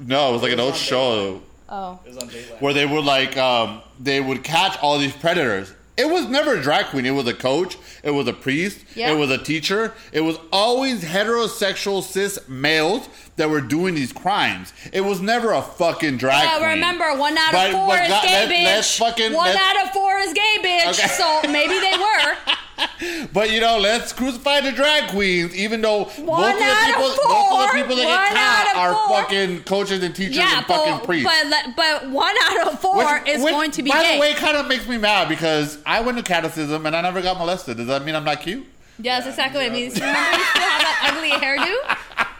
no, it was like an It was old on show Oh. It was on Dateline. where they would like um, they would catch all these predators. It was never a drag queen. It was a coach. It was a priest. Yeah. It was a teacher. It was always heterosexual cis males that were doing these crimes. It was never a fucking drag Yeah, queen. remember, one out of But- four but is God, gay, bitch. fucking- one out of four is gay, bitch. Okay. So maybe they were. But you know, let's crucify the drag queens, even though most of the of people, most of the people that One get caught are four. fucking coaches and teachers yeah, and fucking but, priests. but but one out of four Which- is which, going to be by gay. the way, kind of makes me mad because I went to catechism and I never got molested. Does that mean I'm not cute? yes, exactly what it means. Remember, you still have that ugly hairdo.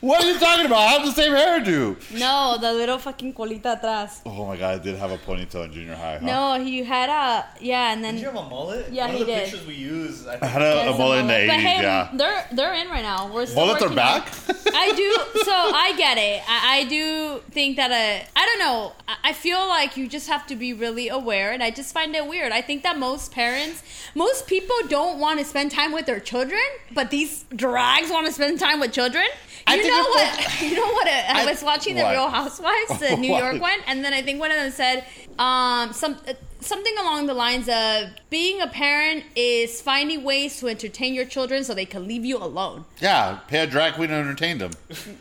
What are you talking about? I have the same hairdo. No, the little fucking colita atrás. Oh my god, I did have a ponytail in junior high. Huh? No, he had a yeah, and then Did you have a mullet? Yeah, One he of the did. pictures we use, I I had a, a mullet in the 80s, hey, yeah. they're they're in right now. We're still Mullets are back? I do. So I get it. I, I do think that a. I don't know. I, I feel like you just have to be really aware, and I just find it weird. I think that most parents, most people don't want to spend time with their children, but these drags want to spend time with children. I You know what? You know what? I, I- was watching the? Real Housewives, the New York one, and then I think one of them said um, some uh, something along the lines of being a parent is finding ways to entertain your children so they can leave you alone. Yeah, pay a drag queen to entertain them.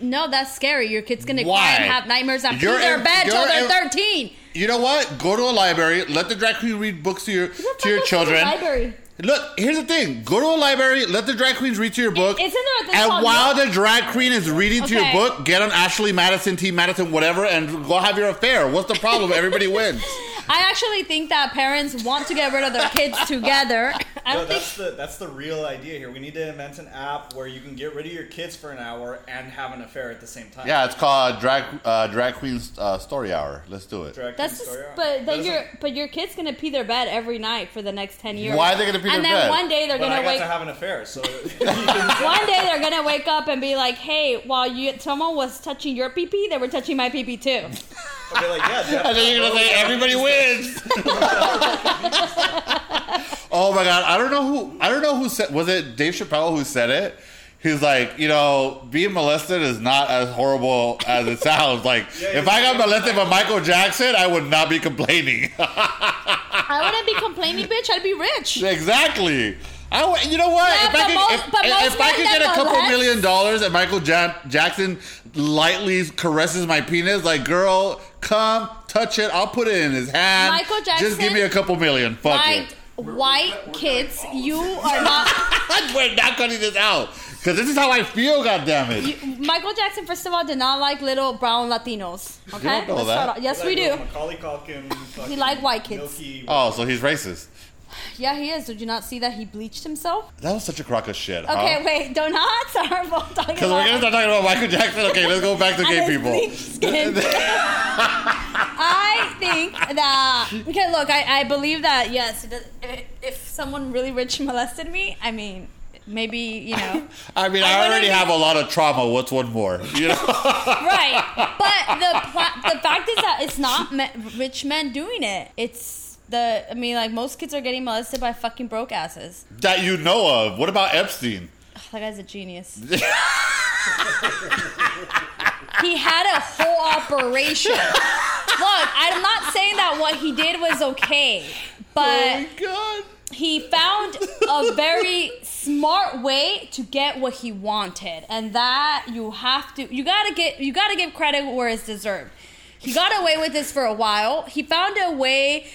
No, that's scary. Your kid's gonna Why? cry and have nightmares after You're their in- bed till they're in- thirteen. You know what? Go to a library, let the drag queen read books to your to your children. Library. Look, here's the thing. Go to a library, let the drag queens read to your book. Isn't there a and while the drag queen is reading to your book, get on Ashley Madison, T. Madison, whatever, and go have your affair. What's the problem? Everybody wins. I actually think that parents want to get rid of their kids together. I No, don't think that's the that's the real idea here. We need to invent an app where you can get rid of your kids for an hour and have an affair at the same time. Yeah, it's called Drag uh, Drag Queen's uh, Story Hour. Let's do it. Drag that's queen just, story but That then doesn't- your but your kid's gonna pee their bed every night for the next ten years. Why are they gonna pee And their then one day they're But gonna got wake. to have an affair, so One day they're gonna wake up and be like, "Hey, while you someone was touching your pee pee, they were touching my pee pee too." I'll be like, yeah, Jeff, And then you're gonna say everybody wins. oh my god, I don't know who I don't know who said was it Dave Chappelle who said it? He's like, you know, being molested is not as horrible as it sounds. Like, Yeah, if I got molested by Michael Jackson, I would not be complaining. I wouldn't be complaining, bitch. I'd be rich. exactly. I, w- you know what? Yeah, if I could, most- if, but if I could get a couple molest- million dollars and Michael ja- Jackson lightly caresses my penis, like, girl, come touch it. I'll put it in his hand. Michael Jackson. Just give me a couple million. Fuck Like white kids, you are not. it. We're not cutting this out because this is how I feel. God damn it. You, Michael Jackson, first of all, did not like little brown Latinos. Okay, don't know that. start off- Yes, like we do. little Macaulay Culkin. fucking like white kids. Milky, oh, so he's racist. Yeah, he is. Did you not see that he bleached himself? That was such a crock of shit. Okay, wait. Do not start both talking Because we're gonna start talking about Michael Jackson. Okay, let's go back to gay people. I think that okay. Look, I, I believe that yes. If, if someone really rich molested me, I mean, maybe you know, I mean, I I, already have a lot of trauma. What's one more? You know. right? But the the fact is that it's not rich men doing it. It's the. I mean, like most kids are getting molested by fucking broke asses. that you know of. What about Epstein? Ugh, that guy's a genius. he had a whole operation. Look, I'm not saying that what he did was okay, oh but god. he found a very smart way to get what he wanted, and that you have to you gotta get you gotta give credit where it's deserved. He got away with this for a while. He found a way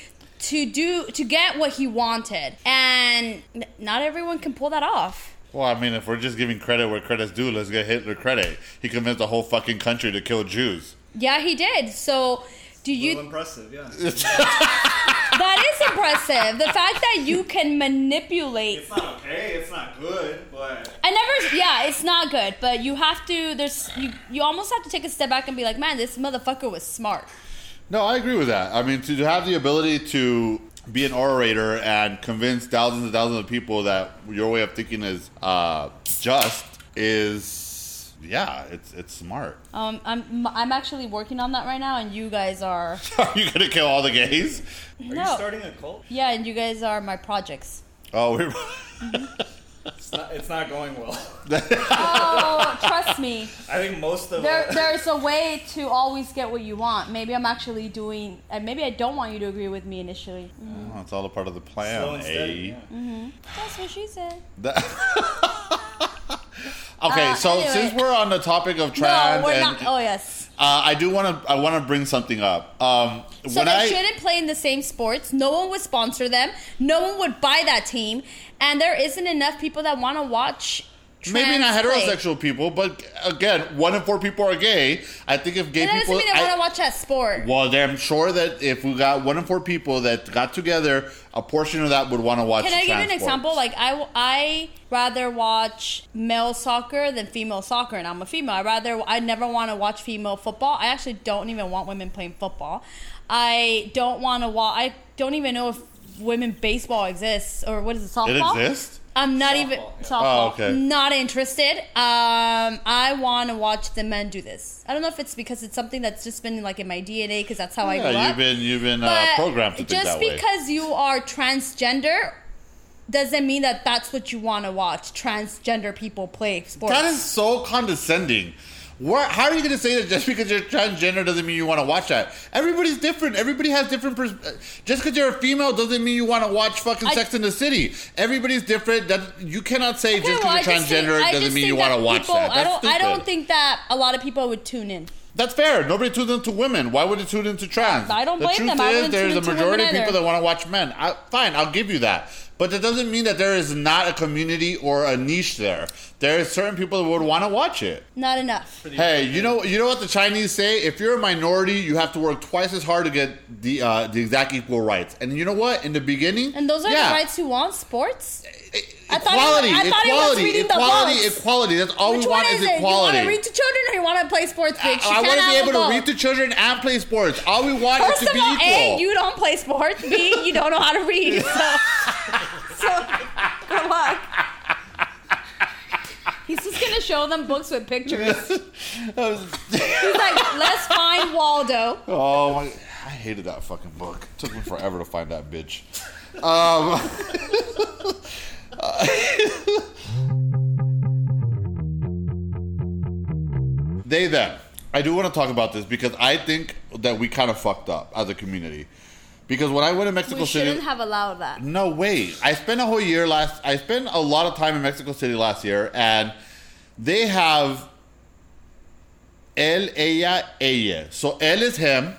to do to get what he wanted, and n- not everyone can pull that off. Well, I mean, if we're just giving credit where credit's due, let's get Hitler credit. He convinced the whole fucking country to kill Jews. Yeah, he did. So, do you? little impressive, yeah. That is impressive. The fact that you can manipulate. It's not okay. It's not good, but I never. Yeah, it's not good, but you have to. There's you. You almost have to take a step back and be like, man, this motherfucker was smart. No, I agree with that. I mean, to have the ability to be an orator and convince thousands and thousands of people that your way of thinking is uh, just is, yeah, it's it's smart. Um, I'm I'm actually working on that right now, and you guys are. Are you gonna kill all the gays? are no. you starting a cult? Yeah, and you guys are my projects. Oh, we're. It's not. It's not going well. Oh, trust me. I think most of There, uh, there's a way to always get what you want. Maybe I'm actually doing, and maybe I don't want you to agree with me initially. Oh, it's all a part of the plan. slow and steady. eh? yeah. That's what she said. That- okay, Uh, so anyway. since we're on the topic of trans, no, we're and, not. Oh yes. uh, I do want to I want to bring something up. Um, So when they I shouldn't play in the same sports. No one would sponsor them. No one would buy that team, and there isn't enough people that want to watch. maybe not play. heterosexual people, but again, one in four people are gay. I think if gay And that doesn't people, mean they want to watch that sport. well, then I'm sure that if we got one in four people that got together, a portion of that would want to watch. Can I give you an trans example? Like I, I rather watch male soccer than female soccer, and I'm a female. I rather, I never want to watch female football. I actually don't even want women playing football. I don't want to watch. I don't even know if women baseball exists or what is it? Softball. it exists. I'm not Softball, even yeah. softball. Oh, okay. Not interested. Um, I want to watch the men do this. I don't know if it's because it's something that's just been like in my DNA because that's how I grew yeah, you've been you've been uh, programmed to think just that way. because you are transgender doesn't mean that that's what you want to watch. Transgender people play sports. That is so condescending. Where, how are you going to say that just because you're transgender doesn't mean you want to watch that? Everybody's different. Everybody has different. Pers- just because you're a female doesn't mean you want to watch fucking I- Sex in the City. Everybody's different. That you cannot say Okay, just well, because you're just think- transgender I doesn't mean you want to watch people, that. I don't. I don't think that a lot of people would tune in. That's fair. Nobody tunes into women. Why would it tune into trans? I don't the blame truth them. Is, there's a majority of people either. that want to watch men. I, fine, I'll give you that. But that doesn't mean that there is not a community or a niche there. There are certain people that would want to watch it. Not enough. Hey, you know, you know what the Chinese say? If you're a minority, you have to work twice as hard to get the uh, the exact equal rights. And you know what? In the beginning, And those are yeah, the rights who want sports. I thought it Equality, was- I thought it was equality, reading the equality, books. equality. That's all Which we want is is equality. You want to read to children or you want to play sports, bitch? You I, want to be have able both. to read to children and play sports. All we want First is to of be all, equal. A, you don't play sports. B, you don't know how to read. So, so good luck. He's just gonna show them books with pictures. He's like, let's find Waldo. Oh my! I hated that fucking book. It took me forever to find that bitch. Um, they them. I do want to talk about this because I think that we kind of fucked up as a community. Because when I went to Mexico We City, shouldn't have allowed that. no way. I spent a whole year last. I spent a lot of time in Mexico City last year, and they have él, ella, elle. So él is him,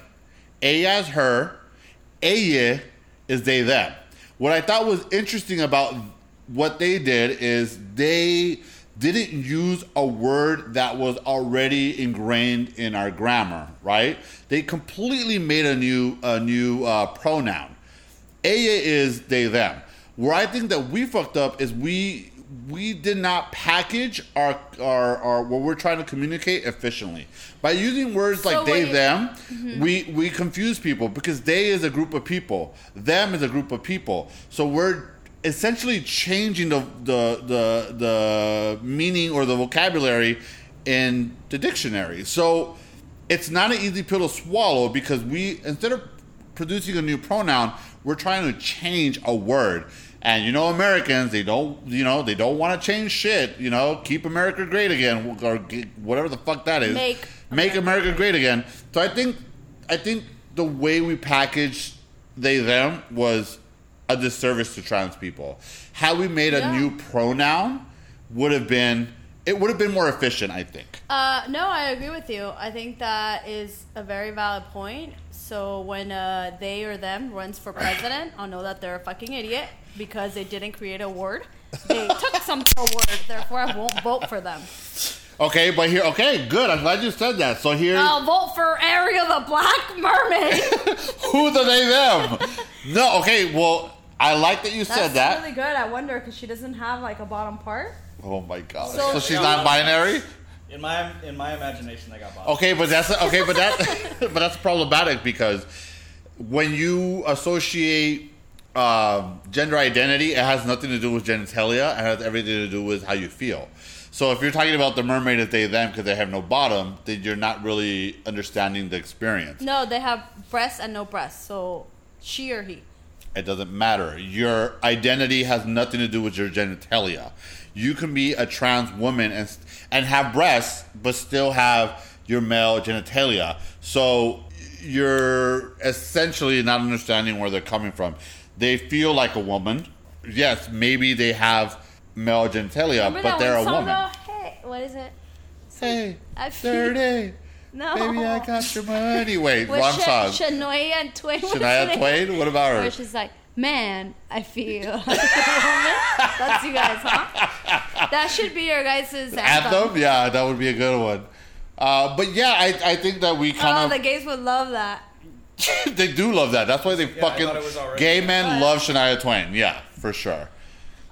ella is her, elle is they them. What I thought was interesting about what they did is they didn't use a word that was already ingrained in our grammar, right? They completely made a new a new uh, pronoun. Elle is they them. Where I think that we fucked up is we we did not package our our, our what we're trying to communicate efficiently. By using words like So they wait. them, we we confuse people because they is a group of people, them is a group of people. So we're essentially changing the the the, the meaning or the vocabulary in the dictionary. So it's not an easy pill to swallow because we instead of producing a new pronoun, we're trying to change a word. And you know, Americans, they don't, you know, they don't want to change shit. You know, keep America great again, or whatever the fuck that is. Make make America great again. So I think, I think the way we packaged they them was a disservice to trans people. Had we made a new pronoun, would have been it would have been more efficient. I think. Uh, no, I agree with you. I think that is a very valid point. So when uh, they or them runs for president, I'll know that they're a fucking idiot because they didn't create a word. They took some word, therefore I won't vote for them. Okay, but here, okay, good. I'm glad you said that. So here, I'll vote for Ariel the Black Mermaid. who's the they them? No, okay. Well, I like that you That's said that. really good. I wonder because she doesn't have like a bottom part. Oh my god. So- So, she's not binary. In my in my imagination, they got Bob. Okay, but that's okay, but that but that's problematic because when you associate um, gender identity, it has nothing to do with genitalia. It has everything to do with how you feel. So if you're talking about the mermaid as they them because they have no bottom, then you're not really understanding the experience. No, they have breasts and no breasts. So she or he. It doesn't matter. Your identity has nothing to do with your genitalia. You can be a trans woman and and have breasts, but still have your male genitalia. So you're essentially not understanding where they're coming from. They feel like a woman. Yes, maybe they have male genitalia, Remember but that they're one a song woman. though? Hey, what is it? Hey, I feel- dirty. No. Baby, I got your money. Wait, With wrong Sha- song. Shania Twain. What's Shania the name? Twain? What about her? Where she's like, man, I feel like a woman. That's you guys, huh? That should be your guys' anthem. Anthem? Yeah, that would be a good one. Uh, but yeah, I, I think that we kind Oh, of the gays would love that. they do love that. That's why they I fucking thought it was already- gay men But- love Shania Twain. Yeah, for sure.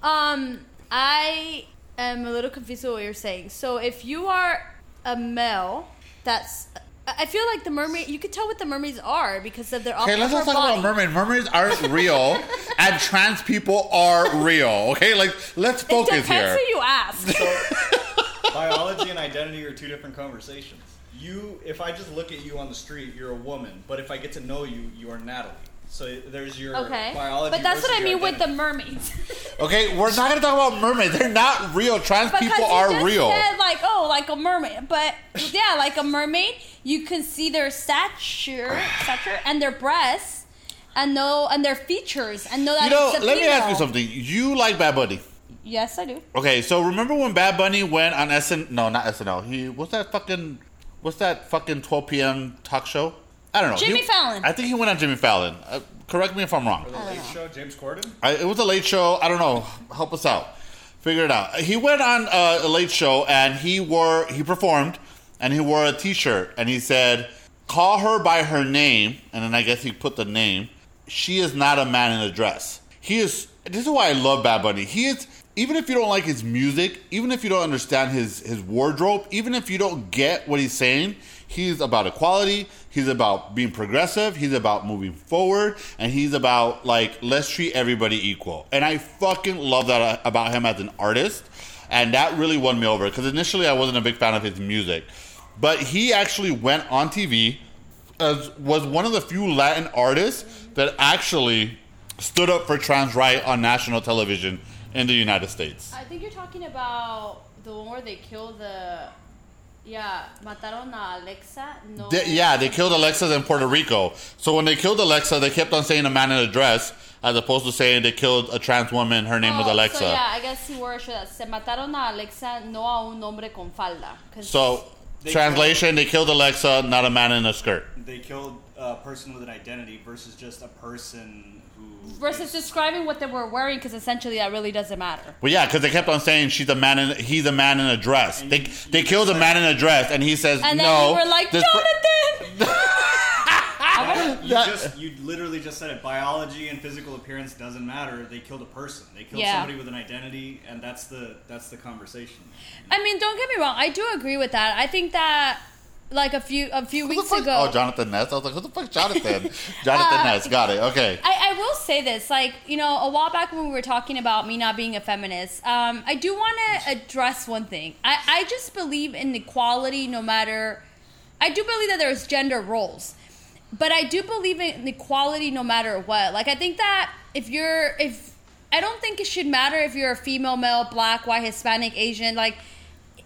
Um, I am a little confused with what you're saying. So if you are a male, that's I feel like the mermaid. You could tell what the mermaids are because of their all. Okay, let's not talk body. about mermaids. Mermaids aren't real, and trans people are real. Okay, like let's It focus depends here. who you ask. So, biology and identity are two different conversations. You, if I just look at you on the street, you're a woman. But if I get to know you, you are Natalie. So there's your Okay, biology. but that's what I your mean with the mermaids. Okay, we're not gonna talk about mermaids. They're not real. Trans Because people you are just real. Said like oh, like a mermaid, but yeah, like a mermaid, you can see their stature, stature, and their breasts, and know and their features, and know that You know, it's a let me ask you something. You like Bad Bunny? Yes, I do. Okay, so remember when Bad Bunny went on SN? No, not SNL. He what's that fucking? What's that fucking 12 p.m. talk show? I don't know. Jimmy He- Fallon. I think he went on Jimmy Fallon. Uh, correct me if I'm wrong. Or the late show, James Corden. I, it was a late show. I don't know. Help us out. Figure it out. He went on uh, a late show and he wore he performed and he wore a T-shirt and he said, "Call her by her name." And then I guess he put the name. She is not a man in a dress. He is. This is why I love Bad Bunny. He is. Even if you don't like his music, even if you don't understand his his wardrobe, even if you don't get what he's saying, he's about equality. He's about being progressive. He's about moving forward, and he's about like let's treat everybody equal. And I fucking love that uh, about him as an artist, and that really won me over because initially I wasn't a big fan of his music, but he actually went on TV as was one of the few Latin artists that actually stood up for trans rights on national television in the United States. I think you're talking about the one where they kill the. Yeah, mataron a Alexa. No. They- yeah, they killed Alexa in Puerto Rico. So when they killed Alexa, they kept on saying a man in a dress as opposed to saying they killed a trans woman. Her name was Oh, Alexa. So yeah, I guess he wore a shirt that said mataron a Alexa, no a un hombre con falda. 'Cause- So, They translation, they killed Alexa, not a man in a skirt. They killed a person with an identity versus just a person who. Versus describing what they were wearing, because essentially that really doesn't matter. Well, yeah, because they kept on saying she's a man in, he's a man in a dress. And They, you- they killed a man in a dress, and he says, And then no. we were like, Jonathan. You That- just you literally just said it. Biology and physical appearance doesn't matter. They killed a person. They killed Yeah. somebody with an identity, and that's the that's the conversation. I mean, don't get me wrong. I do agree with that. I think that, like a few a few Who weeks ago. Oh, Jonathan Ness. I was like, who the fuck, Jonathan? Jonathan Uh, Ness. Got it. Okay. I, I will say this, like you know, a while back when we were talking about me not being a feminist, um, I do want to address one thing. I, I just believe in equality, no matter. I do believe that there's gender roles, but I do believe in equality no matter what. Like I think that if you're if I don't think it should matter if you're a female, male, black, white, Hispanic, Asian, like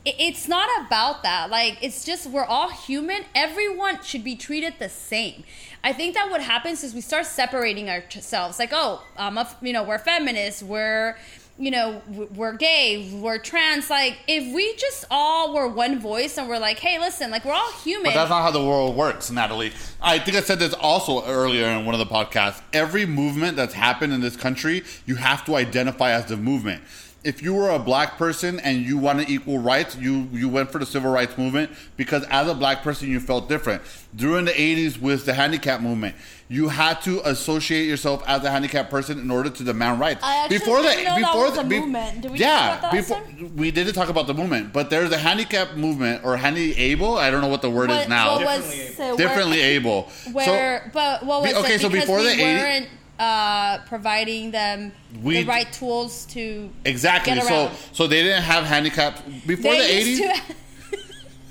it's not about that. Like, it's just we're all human. Everyone should be treated the same. I think that what happens is we start separating ourselves. Like, oh, I'm a, you know, we're feminists. We're you know, we're gay, we're trans. Like, if we just all were one voice and we're like, hey, listen, like, we're all human. But that's not how the world works, Natalie. I think I said this also earlier in one of the podcasts. Every movement that's happened in this country, you have to identify as the movement. If you were a black person and you wanted equal rights, you you went for the civil rights movement because as a black person you felt different. During the 80s with the handicap movement, you had to associate yourself as a handicapped person in order to demand rights. I actually didn't know that was a movement. Did we talk yeah, about that before we didn't talk about the movement, but there's a handicap movement or handy able. I don't know what the word is now. what was, Differently uh, where- able. Where, but what was Be- okay, so before we the 80 weren't uh, providing them We- the right tools to exactly. So so they didn't have handicap before They the 80s.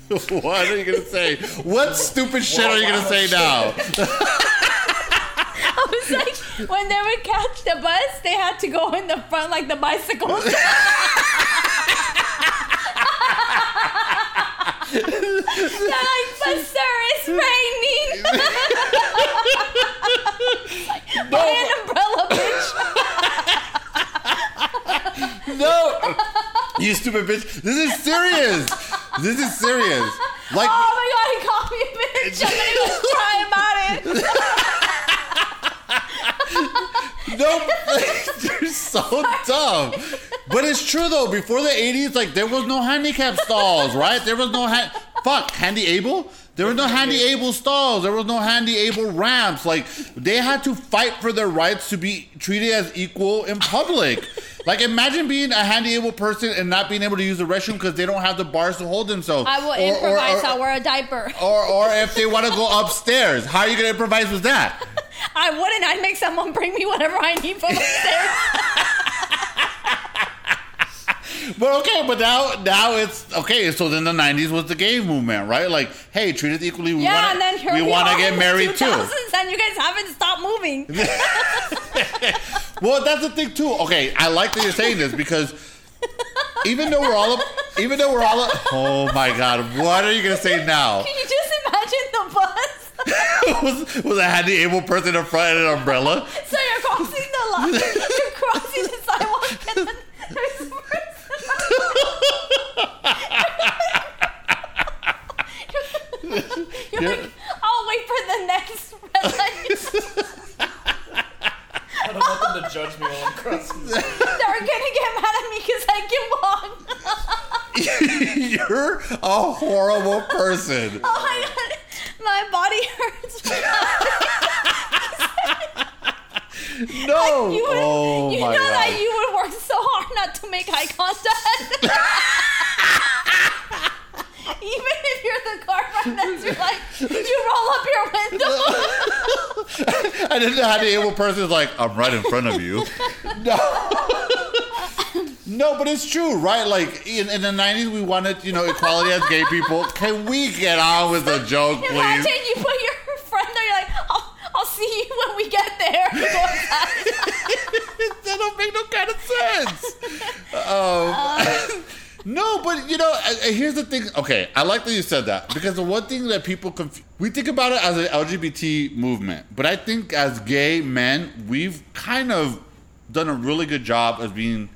what are you gonna say? What stupid shit are you gonna say now? I was like, when they would catch the bus, they had to go in the front like the bicycles. They're like, but sir, it's raining. Buy an umbrella, bitch. no, you stupid bitch. This is serious. This is serious. Like Oh my god, he called me a bitch. I'm gonna go cry about it. No, you're so dumb. But it's true though. Before the '80s, like there was no handicap stalls, right? There was no ha- fuck handy able. There was no handy able stalls. There was no handy able ramps. Like they had to fight for their rights to be treated as equal in public. Like imagine being a handy able person and not being able to use the restroom because they don't have the bars to hold themselves. I will Or- or- improvise. or- I'll wear a diaper. or or if they want to go upstairs, how are you gonna improvise with that? I wouldn't. I'd make someone bring me whatever I need from upstairs. But okay, but now now it's okay. So then the '90s was the gay movement, right? Like, hey, treat us equally. We yeah, wanna, and then here we we, want to get married 2000s, too. and you guys haven't stopped moving. Well, that's the thing too. Okay, I like that you're saying this because even though we're all, even though we're all, oh my god, what are you gonna say now? Can you just imagine the bus? was was a handy able person in front of an umbrella? so you're crossing the line, you're crossing the sidewalk, and then there's a person. You're like, I'll wait for the next red light. I don't want them to judge me while I'm crossing. They're gonna get mad at me because I get walk. You're a horrible person. Oh my god, my body hurts. No. You, would, oh you my know god. that you would work so hard not to make eye contact. Even if you're the car finance, you're like, you roll up your window. And then the handy able person is like, I'm right in front of you. No. No, but it's true, right? Like in, in the '90s, we wanted, you know, equality as gay people. Can we get on with the joke, please? Imagine you put your friend there, you're like, I'll, I'll see you when we get there. You go outside. that don't make no kind of sense. Um, no, but you know, uh, uh, here's the thing. Okay, I like that you said that because the one thing that people conf- we think about it as an LGBT movement, but I think as gay men, we've kind of done a really good job of being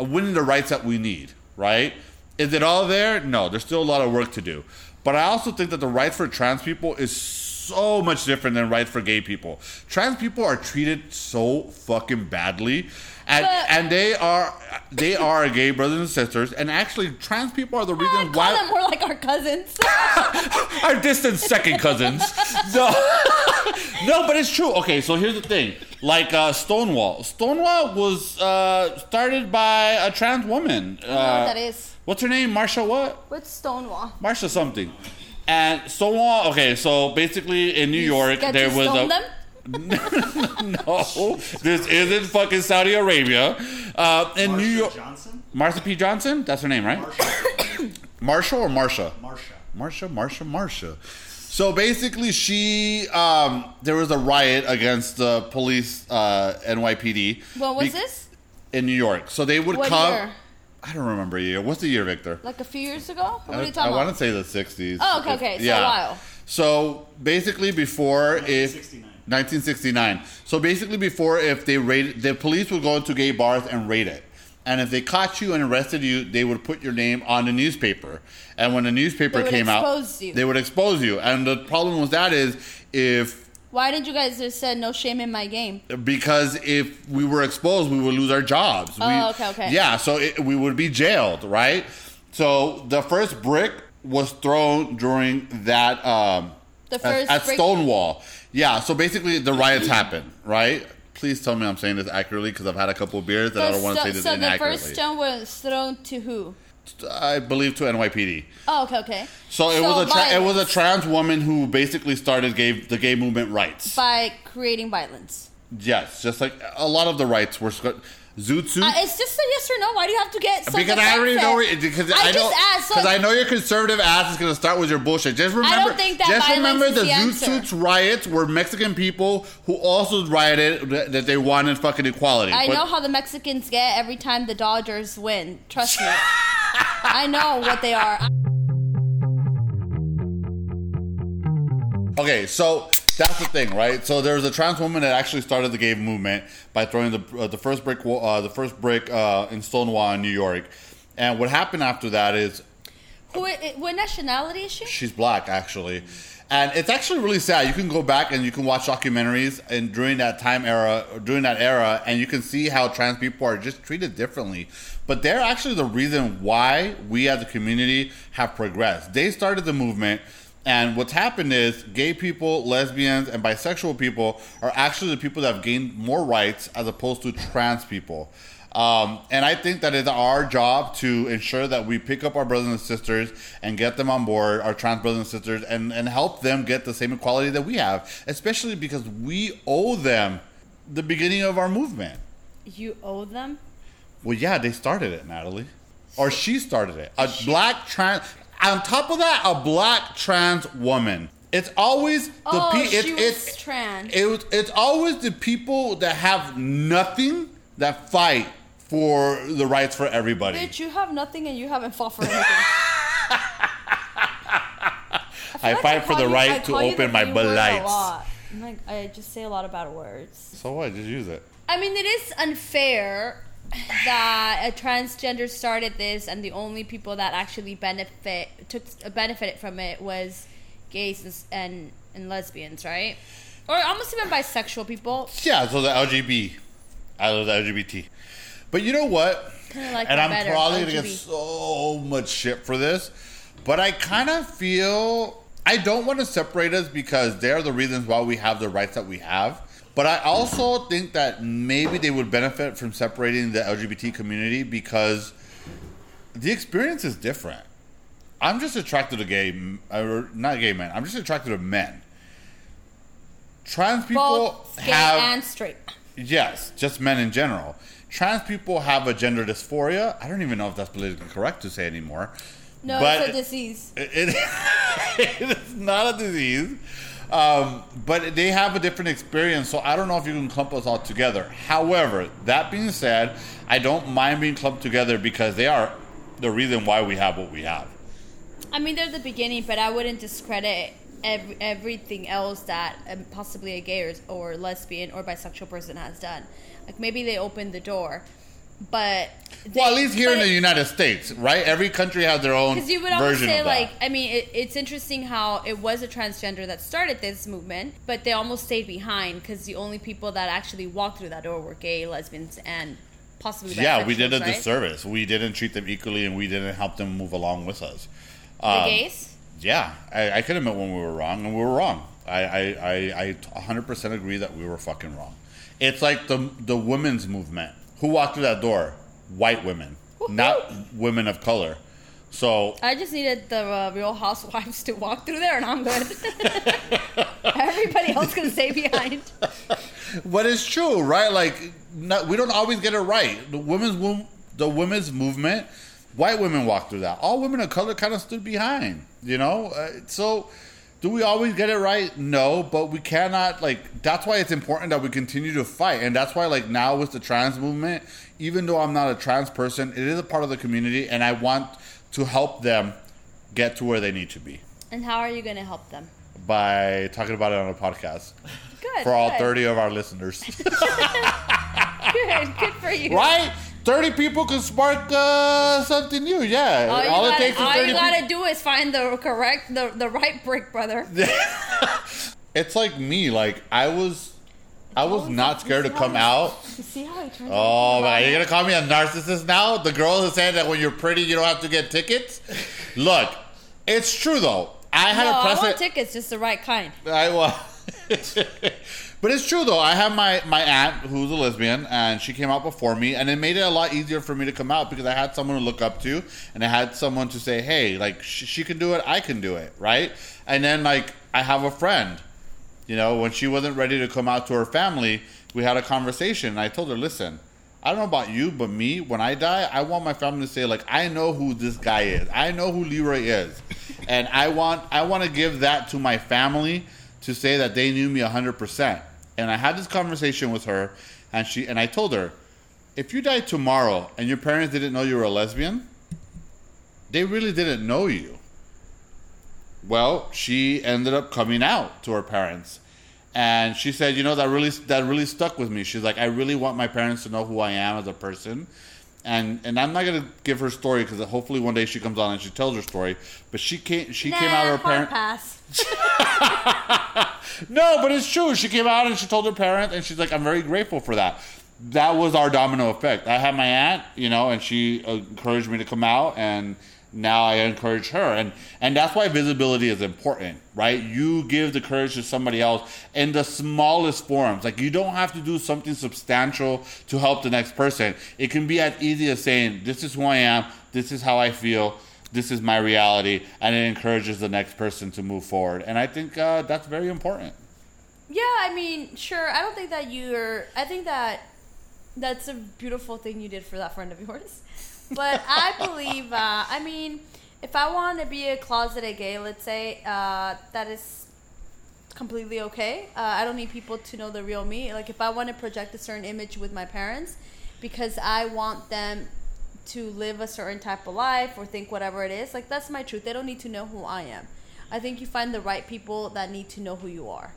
uh, winning the rights that we need. Right? Is it all there? No, there's still a lot of work to do. But I also think that the rights for trans people is so much different than rights for gay people. Trans people are treated so fucking badly. And, But- and they are they are gay brothers and sisters, and actually trans people are the reason why them more like our cousins. our distant second cousins. No, no, but it's true. Okay, so here's the thing. Like uh, Stonewall, Stonewall was uh, started by a trans woman. I don't know Uh, what that is. What's her name? Marsha what? What's Stonewall? Marsha something. And Stonewall. Okay, so basically in New York there was a. them? no, this isn't fucking Saudi Arabia. Uh, in New York, Johnson? Marsha P. Johnson. That's her name, right? Marsha. Marshall or Marsha? Marsha. Marsha, Marsha, Marsha. So basically, she um, there was a riot against the police uh, NYPD. What was Be- this? in New York? So they would What come. year? I don't remember a year. What's the year, Victor? Like a few years ago? What are you I, talking I want to say the 60s. Oh, okay, okay. So a while. So basically, before if 1969. 1969. So basically, before if they raid, the police would go into gay bars and raid it. And if they caught you and arrested you, they would put your name on the newspaper. And when the newspaper came out, you. they would expose you. And the problem with that is if Why didn't you guys just said no shame in my game? because if we were exposed, we would lose our jobs. Oh, we, okay, okay. Yeah, so it, we would be jailed, right? So the first brick was thrown during that um, The at- first at, brick- Stonewall. Yeah, so basically the riots happened, right? Please tell me I'm saying this accurately because I've had a couple of beers and I don't want to say this so the first stone was thrown to who? I believe to NYPD. Oh, okay, okay. So it was a tra- it was a trans woman who basically started gay the gay movement rights. by creating violence. Yes, just like a lot of the rights were Zoot suit. Uh, it's just a yes or no. Why do you have to get so because I already know where- because I, I know asked. So because I know your conservative ass is going to start with your bullshit. Just remember, I don't think that just remember the the Zoot. Suits riots were Mexican people who also rioted that, that they wanted fucking equality. I But- know how the Mexicans get every time the Dodgers win. Trust me. I know what they are. Okay, so that's the thing, right? So there was a trans woman that actually started the gay movement by throwing the uh, the first brick uh, the first brick uh, in Stonewall in New York. And what happened after that is Who? What nationality is she? She's black, actually. And it's actually really sad. You can go back and you can watch documentaries and during that time era, during that era, and you can see how trans people are just treated differently. But they're actually the reason why we as a community have progressed. They started the movement, and what's happened is gay people, lesbians, and bisexual people are actually the people that have gained more rights as opposed to trans people. Um, and I think that it's our job to ensure that we pick up our brothers and sisters and get them on board, our trans brothers and sisters, and, and help them get the same equality that we have, especially because we owe them the beginning of our movement. You owe them. Well, yeah, they started it, Natalie. Or she started it. A black trans. On top of that, a black trans woman. It's always the Oh, pe- she it's, was it's, trans. It was, it's always the people that have nothing that fight for the rights for everybody. Bitch, you have nothing and you haven't fought for anything. I feel like fight for the you- I right to open my B lights. I'm like, I just say a lot of bad words. So what? Just use it. I mean, it is unfair that a transgender started this, and the only people that actually benefit took uh, benefited from it was gays and, and and lesbians, right? Or almost even bisexual people. Yeah, so the LGB. I love the LGBT. But you know what? Like and I'm better, probably gonna get so much shit for this. But I kind of feel I don't want to separate us because they're the reasons why we have the rights that we have. But I also think that maybe they would benefit from separating the LGBT community because the experience is different. I'm just attracted to gay, or not gay men. I'm just attracted to men. Trans people Both gay have and straight. Yes, just men in general. Trans people have a gender dysphoria. I don't even know if that's politically correct to say anymore. No, But it's a disease. It, it- it's not a disease. Um, but they have a different experience, so I don't know if you can clump us all together. However, that being said, I don't mind being clumped together because they are the reason why we have what we have. I mean, they're the beginning, but I wouldn't discredit every, everything else that um, possibly a gay or, or lesbian or bisexual person has done. Like maybe they opened the door, but they, Well, at least here in the United States, right? Every country has their own Because you would almost say, like, I mean, it, it's interesting how it was a transgender that started this movement, but they almost stayed behind because the only people that actually walked through that door were gay, lesbians, and possibly yeah, we did a right? disservice. We didn't treat them equally, and we didn't help them move along with us. The Um, gays? Yeah, I, I could admit when we were wrong, and we were wrong. I, I, I, I 100% agree that we were fucking wrong. It's like the the women's movement. Who walked through that door? White women, not women of color. So I just needed the uh, Real Housewives to walk through there, and I'm good. Everybody else can stay behind. But it's true, right? Like, not, we don't always get it right. The women's wom- the women's movement, white women walked through that. All women of color kind of stood behind, you know. Uh, so, Do we always get it right? No, but we cannot like. That's why it's important that we continue to fight, and that's why like now with the trans movement, even though I'm not a trans person, it is a part of the community, and I want to help them get to where they need to be And how are you going to help them? by talking about it on a podcast Good. for all good. 30 of our listeners. Good. Good for you. right? 30 people can spark uh, something new. Yeah. All you, all it gotta, takes is all 30 you gotta do is find the correct, the, the right brick, brother. It's like me. Like I was, I was not scared to come out. You see how he turns Oh out man, you're gonna call me a narcissist now? The girl who said that when you're pretty, you don't have to get tickets. Look, it's true though. I had No, a I want precedent. tickets, just the right kind. I well, but it's true though. I have my my aunt who's a lesbian, and she came out before me, and it made it a lot easier for me to come out because I had someone to look up to, and I had someone to say, "Hey, like sh- she can do it, I can do it," right? And then like I have a friend, you know, when she wasn't ready to come out to her family, we had a conversation, and I told her, "Listen." I don't know about you, but me, when I die, I want my family to say, like, I know who this guy is. I know who Leroy is. And I want I want to give that to my family to say that they knew me 100%. And I had this conversation with her and she and I told her, if you died tomorrow and your parents didn't know you were a lesbian, they really didn't know you. Well, she ended up coming out to her parents. And she said, you know, that really that really stuck with me. She's like, I really want my parents to know who I am as a person. And and I'm not gonna give her story because hopefully one day she comes on and she tells her story. But she came she came out of her hard parents. pass. No, but it's true. She came out and she told her parents, and she's like, "I'm very grateful for that." That was our domino effect. I had my aunt, you know, and she encouraged me to come out, and now I encourage her, and and that's why visibility is important, right? You give the courage to somebody else in the smallest forms. Like you don't have to do something substantial to help the next person. It can be as easy as saying, "This is who I am. This is how I feel." This is my reality, and it encourages the next person to move forward. And I think uh, that's very important. Yeah, I mean, sure. I don't think that you're. I think that that's a beautiful thing you did for that friend of yours. But I believe. Uh, I mean, if I want to be a closeted gay, let's say, uh, that is completely okay. Uh, I don't need people to know the real me. Like, if I want to project a certain image with my parents, because I want them to live a certain type of life or think whatever it is, like that's my truth. They don't need to know who I am. I think you find the right people that need to know who you are.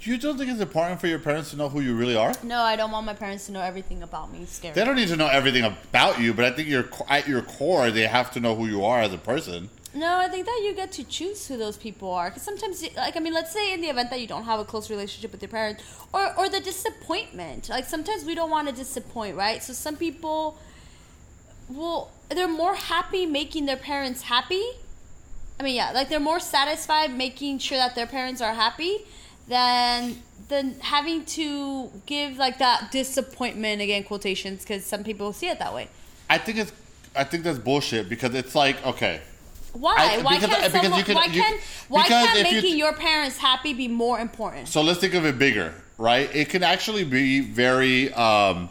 You don't think it's important for your parents to know who you really are? No, I don't want my parents to know everything about me. It's scary. They don't need to know everything about you, but I think you're, at your core, they have to know who you are as a person. No, I think that you get to choose who those people are. Because sometimes, like, I mean, let's say in the event that you don't have a close relationship with your parents, or or the disappointment. Like sometimes we don't want to disappoint, right? So some people, well, they're more happy making their parents happy. I mean, yeah, like they're more satisfied making sure that their parents are happy than than having to give like that disappointment again quotations because some people see it that way. I think it's, I think that's bullshit because it's like, okay, Why? I- why because- can't someone, you can- why you- why can't you making t- your parents happy be more important? so let's think of it bigger, right? It can actually be very, um,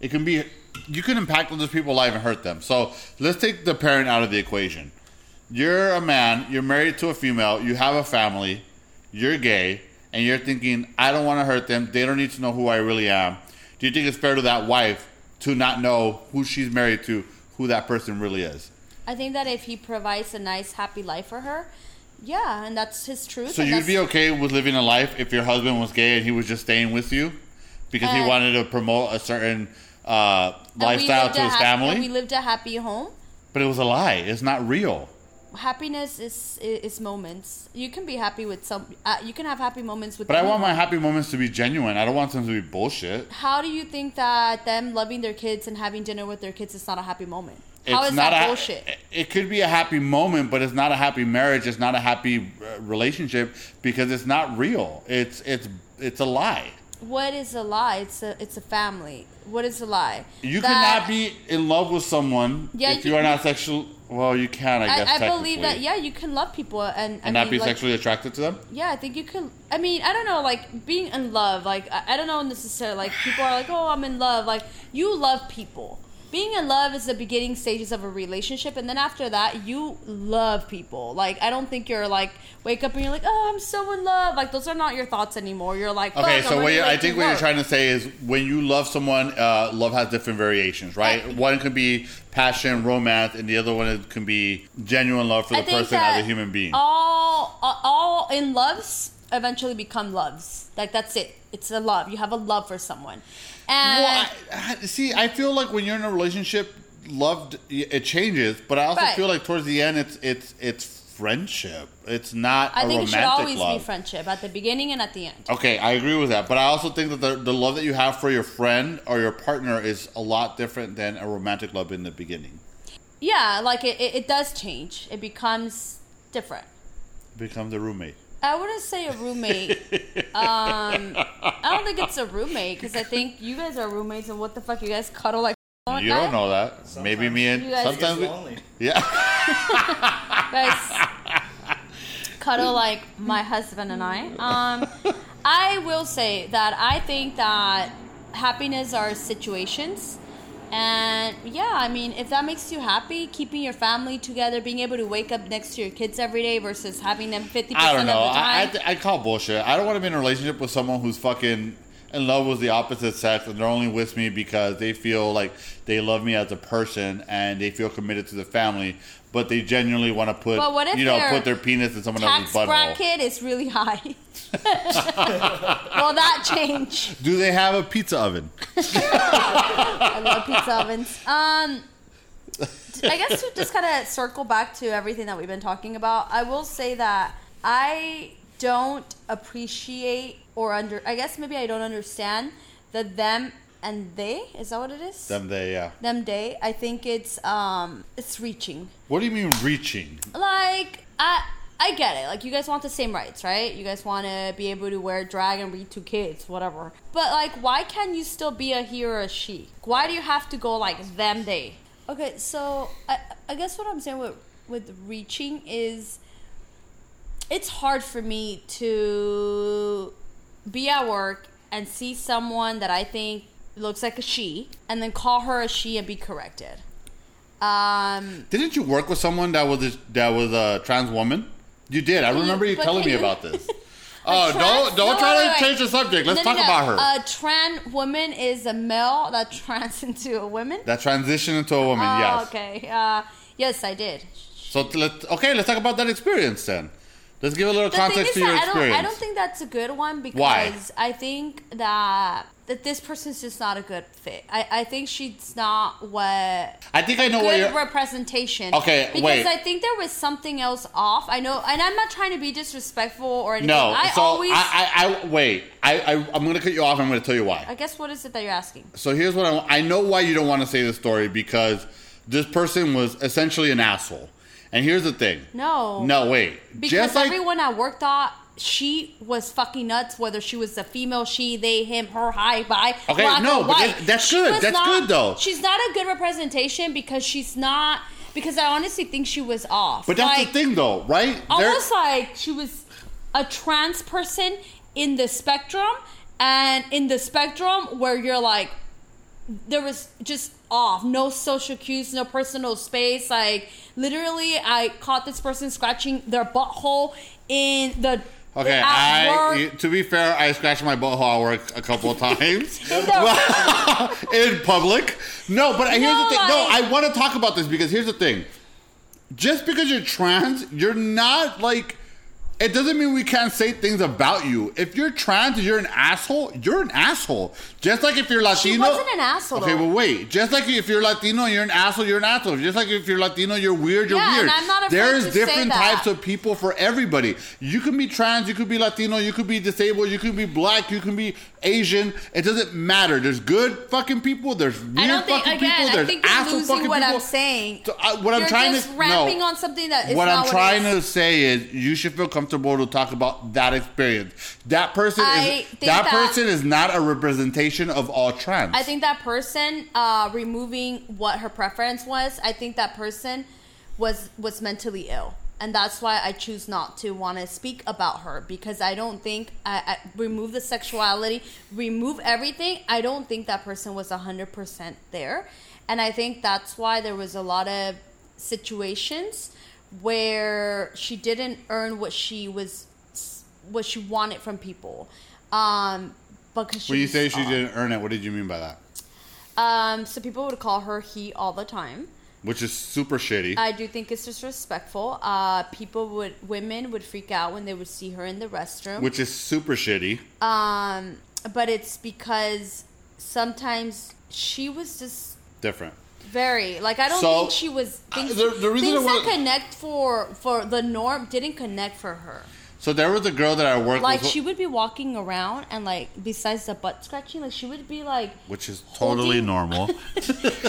it can be, you can impact other people's life and hurt them. So let's take the parent out of the equation. You're a man, you're married to a female, you have a family, you're gay, and you're thinking, I don't want to hurt them. They don't need to know who I really am. Do you think it's fair to that wife to not know who she's married to, who that person really is? I think that if he provides a nice, happy life for her, yeah, and that's his truth. So you'd be okay with living a life if your husband was gay and he was just staying with you because he Uh, wanted to promote a certain uh, lifestyle to his And we lived a happy home. But it was a lie. It's not real. Happiness is is moments. You can be happy with some. Uh, you can have happy moments with. But I want my happy moments to be genuine. I don't want them to be bullshit. How do you think that them loving their kids and having dinner with their kids is not a happy moment? How It's is not that a, bullshit? It could be a happy moment, but it's not a happy marriage. It's not a happy uh, relationship because it's not real. It's it's it's a lie. What is a lie? It's a it's a family. What is a lie? You That- cannot be in love with someone Yeah, if you- you are not sexual. Well, you can, I guess. I, I believe that yeah, you can love people and I and not mean, be like, sexually attracted to them. Yeah, I think you can. I mean, I don't know, like being in love. Like I, I don't know necessarily. Like people are like, oh, I'm in love. Like you love people being in love is the beginning stages of a relationship, and then after that, you love people. Like I don't think you're like wake up and you're like, oh, I'm so in love. Like those are not your thoughts anymore. You're like, Okay, so what ready you, to I think what you're trying to say is when you love someone, uh, love has different variations, right? I- one can be passion, romance, and the other one can be genuine love for the person as a human being. All, all all in loves eventually become loves. Like that's it. It's a love. You have a love for someone, Well, I, see, I feel like when you're in a relationship, loved it changes, but I also Right. feel like towards the end, it's it's it's friendship. It's not I a think it should always love. be friendship at the beginning and at the end. Okay, I agree with that, but I also think that the, the love that you have for your friend or your partner is a lot different than a romantic love in the beginning. Yeah, like it, it, it does change. It becomes different. Becomes a roommate. I wouldn't say a roommate. um, I don't think it's a roommate because I think you guys are roommates, and what the fuck, you guys cuddle like all You night? don't know that. Maybe me and You guys- sometimes we, lonely. yeah. guys cuddle like my husband and I. Um, I will say that I think that happiness are situations. And yeah, I mean, if that makes you happy, keeping your family together, being able to wake up next to your kids every day versus having them 50% I don't of know. the I, I, time. th- I call bullshit. I don't want to be in a relationship with someone who's fucking in love with the opposite sex and they're only with me because they feel like they love me as a person and they feel committed to the family, but they genuinely want to put But what if you know put their penis in someone Tax else's butthole. bracket is really high. Will that change? Do they have a pizza oven? I love pizza ovens. Um, I guess to just kind of circle back to everything that we've been talking about, I will say that I don't appreciate or under. I guess maybe I don't understand the them and they. Is that what it is? Them they yeah. Them they. I think it's um it's reaching. What do you mean reaching? Like I. I get it. Like you guys want the same rights, right? You guys want to be able to wear drag and read to kids, whatever. But like, why can't you still be a he or a she? Why do you have to go like them they? Okay, so I I guess what I'm saying with with reaching is it's hard for me to be at work and see someone that I think looks like a she and then call her a she and be corrected. Um, Didn't you work with someone that was a, that was a trans woman? You did. I remember you telling me about this. Oh, trans- don't don't no, try to wait, change the subject. Let's No, talk no. about her. A trans woman is a male that trans into a woman. that transition into a woman. oh, yes. okay. Uh, yes, I did. So let's okay. Let's talk about that experience then. Let's give a little The context to your that I don't, experience. I don't think that's a good one because Why? I think that that this person's just not a good fit. I, I think she's not what I think I know where good you're. representation. Okay, because wait. I think there was something else off. I know, and I'm not trying to be disrespectful or anything. no, I so always. I, I, I wait. I, I I'm going to cut you off. I'm going to tell you why. I guess what is it that you're asking? So here's what I want. I know why you don't want to say this story because this person was essentially an asshole. And here's the thing. No. No, wait. Because Just like everyone at work thought she was fucking nuts, whether she was a female, she, they, him, her, hi, bye. Okay, black no, or but white. that- that's She good. That's not- good, though. She's not a good representation because she's not. Because I honestly think she was off. But that's like, the thing, though, right? Almost like she was a trans person in the spectrum, and in the spectrum where you're like, there was just off, no social cues, no personal space. Like literally, I caught this person scratching their butthole in the Okay, I to be fair, I scratched my butthole at work a couple of times In public. No, but here's No, the thing. no, I want to talk about this because here's the thing. Just because you're trans, you're not like. It doesn't mean we can't say things about you. If you're trans, you're an asshole. You're an asshole. Just like if you're Latino. she wasn't an asshole, Okay, but wait. Just like if you're Latino, you're an asshole. You're an asshole. Just like if you're Latino, you're weird. You're Yeah, weird. and I'm not afraid There's to say different that. types of people for everybody. You can be trans, you could be Latino, you could be disabled, you could be black, you can be Asian. It doesn't matter. There's good fucking people. There's weird I don't think fucking again. people. I There's think you're asshole losing fucking what people. I'm saying. So, uh, what I'm You're trying just to ramping no. on something that is what I'm what trying is. to say is you should feel comfortable to talk about that experience. That person I is that, that- person is not a representation of all trans. I think that person uh, removing what her preference was. I think that person was was mentally ill, and that's why I choose not to want to speak about her because I don't think I, I remove the sexuality, remove everything. I don't think that person was hundred percent there, and I think that's why there was a lot of situations where she didn't earn what she was what she wanted from people. Um, because she When you say she didn't earn it, what did you mean by that? Um, so people would call her he all the time. Which is super shitty. I do think it's disrespectful. Uh, people would, women would freak out when they would see her in the restroom. which is super shitty. um, but it's because sometimes she was just Different. Very like I don't So, think she was things, uh, the- the reason things I that wa- connect for for the norm didn't connect for her. So there was a girl that I worked Like with, Like she would be walking around and like besides the butt scratching, like she would be like which is totally holding- normal.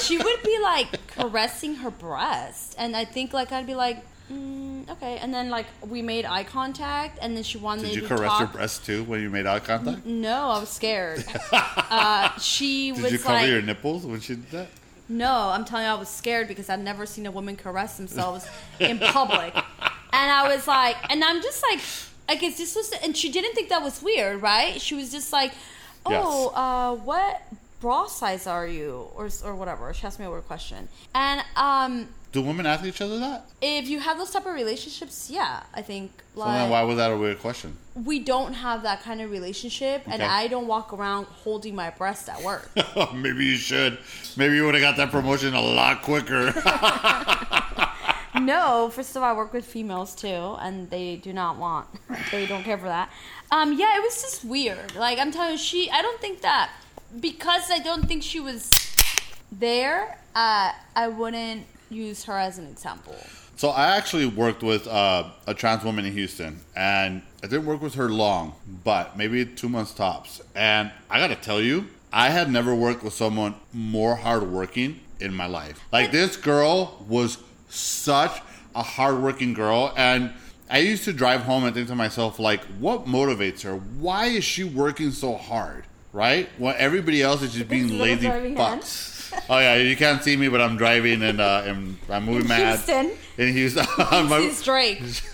she would be like caressing her breast, and I think like I'd be like, mm, okay, and then like we made eye contact, and then she wanted Did you to caress talk. your breast too when you made eye contact? No, I was scared. uh, she Did was you cover like, your nipples when she did that? No, I'm telling you, I was scared because I'd never seen a woman caress themselves in public, and I was like, and I'm just like, I guess this was, and she didn't think that was weird, right? She was just like, oh, Yes. uh, what bra size are you, or or whatever. She asked me a weird question, and um. Do women ask each other that? if you have those type of relationships, yeah, I think So like then why was that a weird question? we don't have that kind of relationship, and I don't walk around holding my breast at work. Maybe you should. Maybe you would have got that promotion a lot quicker. no, first of all, I work with females too, and they do not want, they don't care for that. Um, yeah, it was just weird. Like I'm telling you, she, I don't think that because I don't think she was there. Uh, I wouldn't use her as an example. So I actually worked with uh, a trans woman in Houston, and I didn't work with her long, but maybe two months tops. And I gotta tell you, I had never worked with someone more hardworking in my life. Like this girl was such a hardworking girl, and I used to drive home and think to myself, like, what motivates her? Why is she working so hard? Right? Well, everybody else is just being lazy driving fucks. Oh yeah, you can't see me, but I'm driving and uh, and I'm moving In mad Houston. in Houston. on my- He's Drake.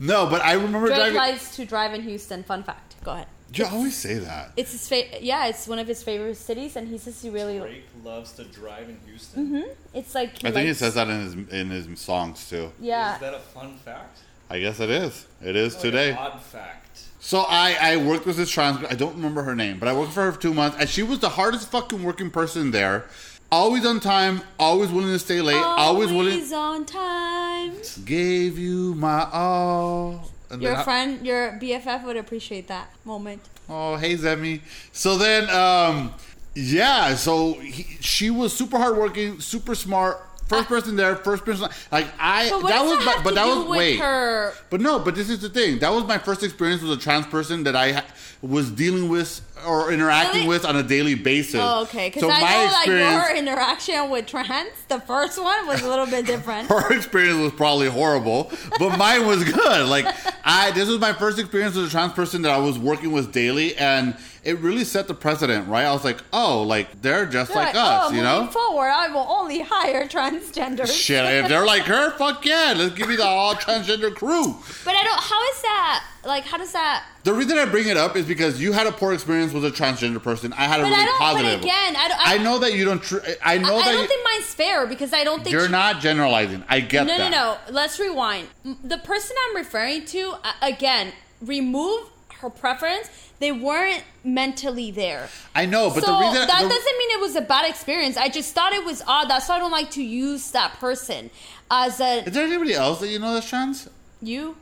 no, but I remember Drake driving. likes to drive in Houston. Fun fact. Go ahead. you always say that. It's his favorite. yeah, it's one of his favorite cities, and he says he really. Drake loves to drive in Houston. Mm-hmm. It's like I think he says that in his in his songs too. Yeah, Is that a fun fact? I guess it is. It is Like today. An odd fact. So I I worked with this trans. I don't remember her name, but I worked for her for two months, and she was the hardest fucking working person there. Always on time, always willing to stay late, always, willing. Always on time. Gave you my all. And Your then I- friend, your BFF would appreciate that moment. Oh, hey Zemi. So then, um, yeah. So he, she was super hardworking, super smart. First person there, first person. Like I, But what that was, my, but that was wait. her? But no, but this is the thing. That was my first experience with a trans person that I ha- was dealing with or interacting Really? with on a daily basis. Oh, okay. Because So I my know like experience, your interaction with trans, the first one was a little bit different. her experience was probably horrible, but mine was good. Like I, this was my first experience with a trans person that I was working with daily, and it really set the precedent, right? I was like, oh, like they're just You're like, like, us, oh, you know? forward, I will only hire transgender. Shit, if they're like her, fuck yeah, let's give me the all transgender crew. But I don't. How is that? Like, how does that? The reason I bring it up is because you had a poor experience with a transgender person. I had a But really I don't. positive. But again, I don't. I know that you don't. Tr- I know I, that don't you, think mine's fair because I don't think you're she- not generalizing. I get No, that. no, no. No. Let's rewind. The person I'm referring to, again, remove her preference. They weren't mentally there. I know, but so the reason that the- doesn't mean it was a bad experience. I just thought it was odd. That's why I don't like to use that person as a is there anybody else that you know that's trans? you.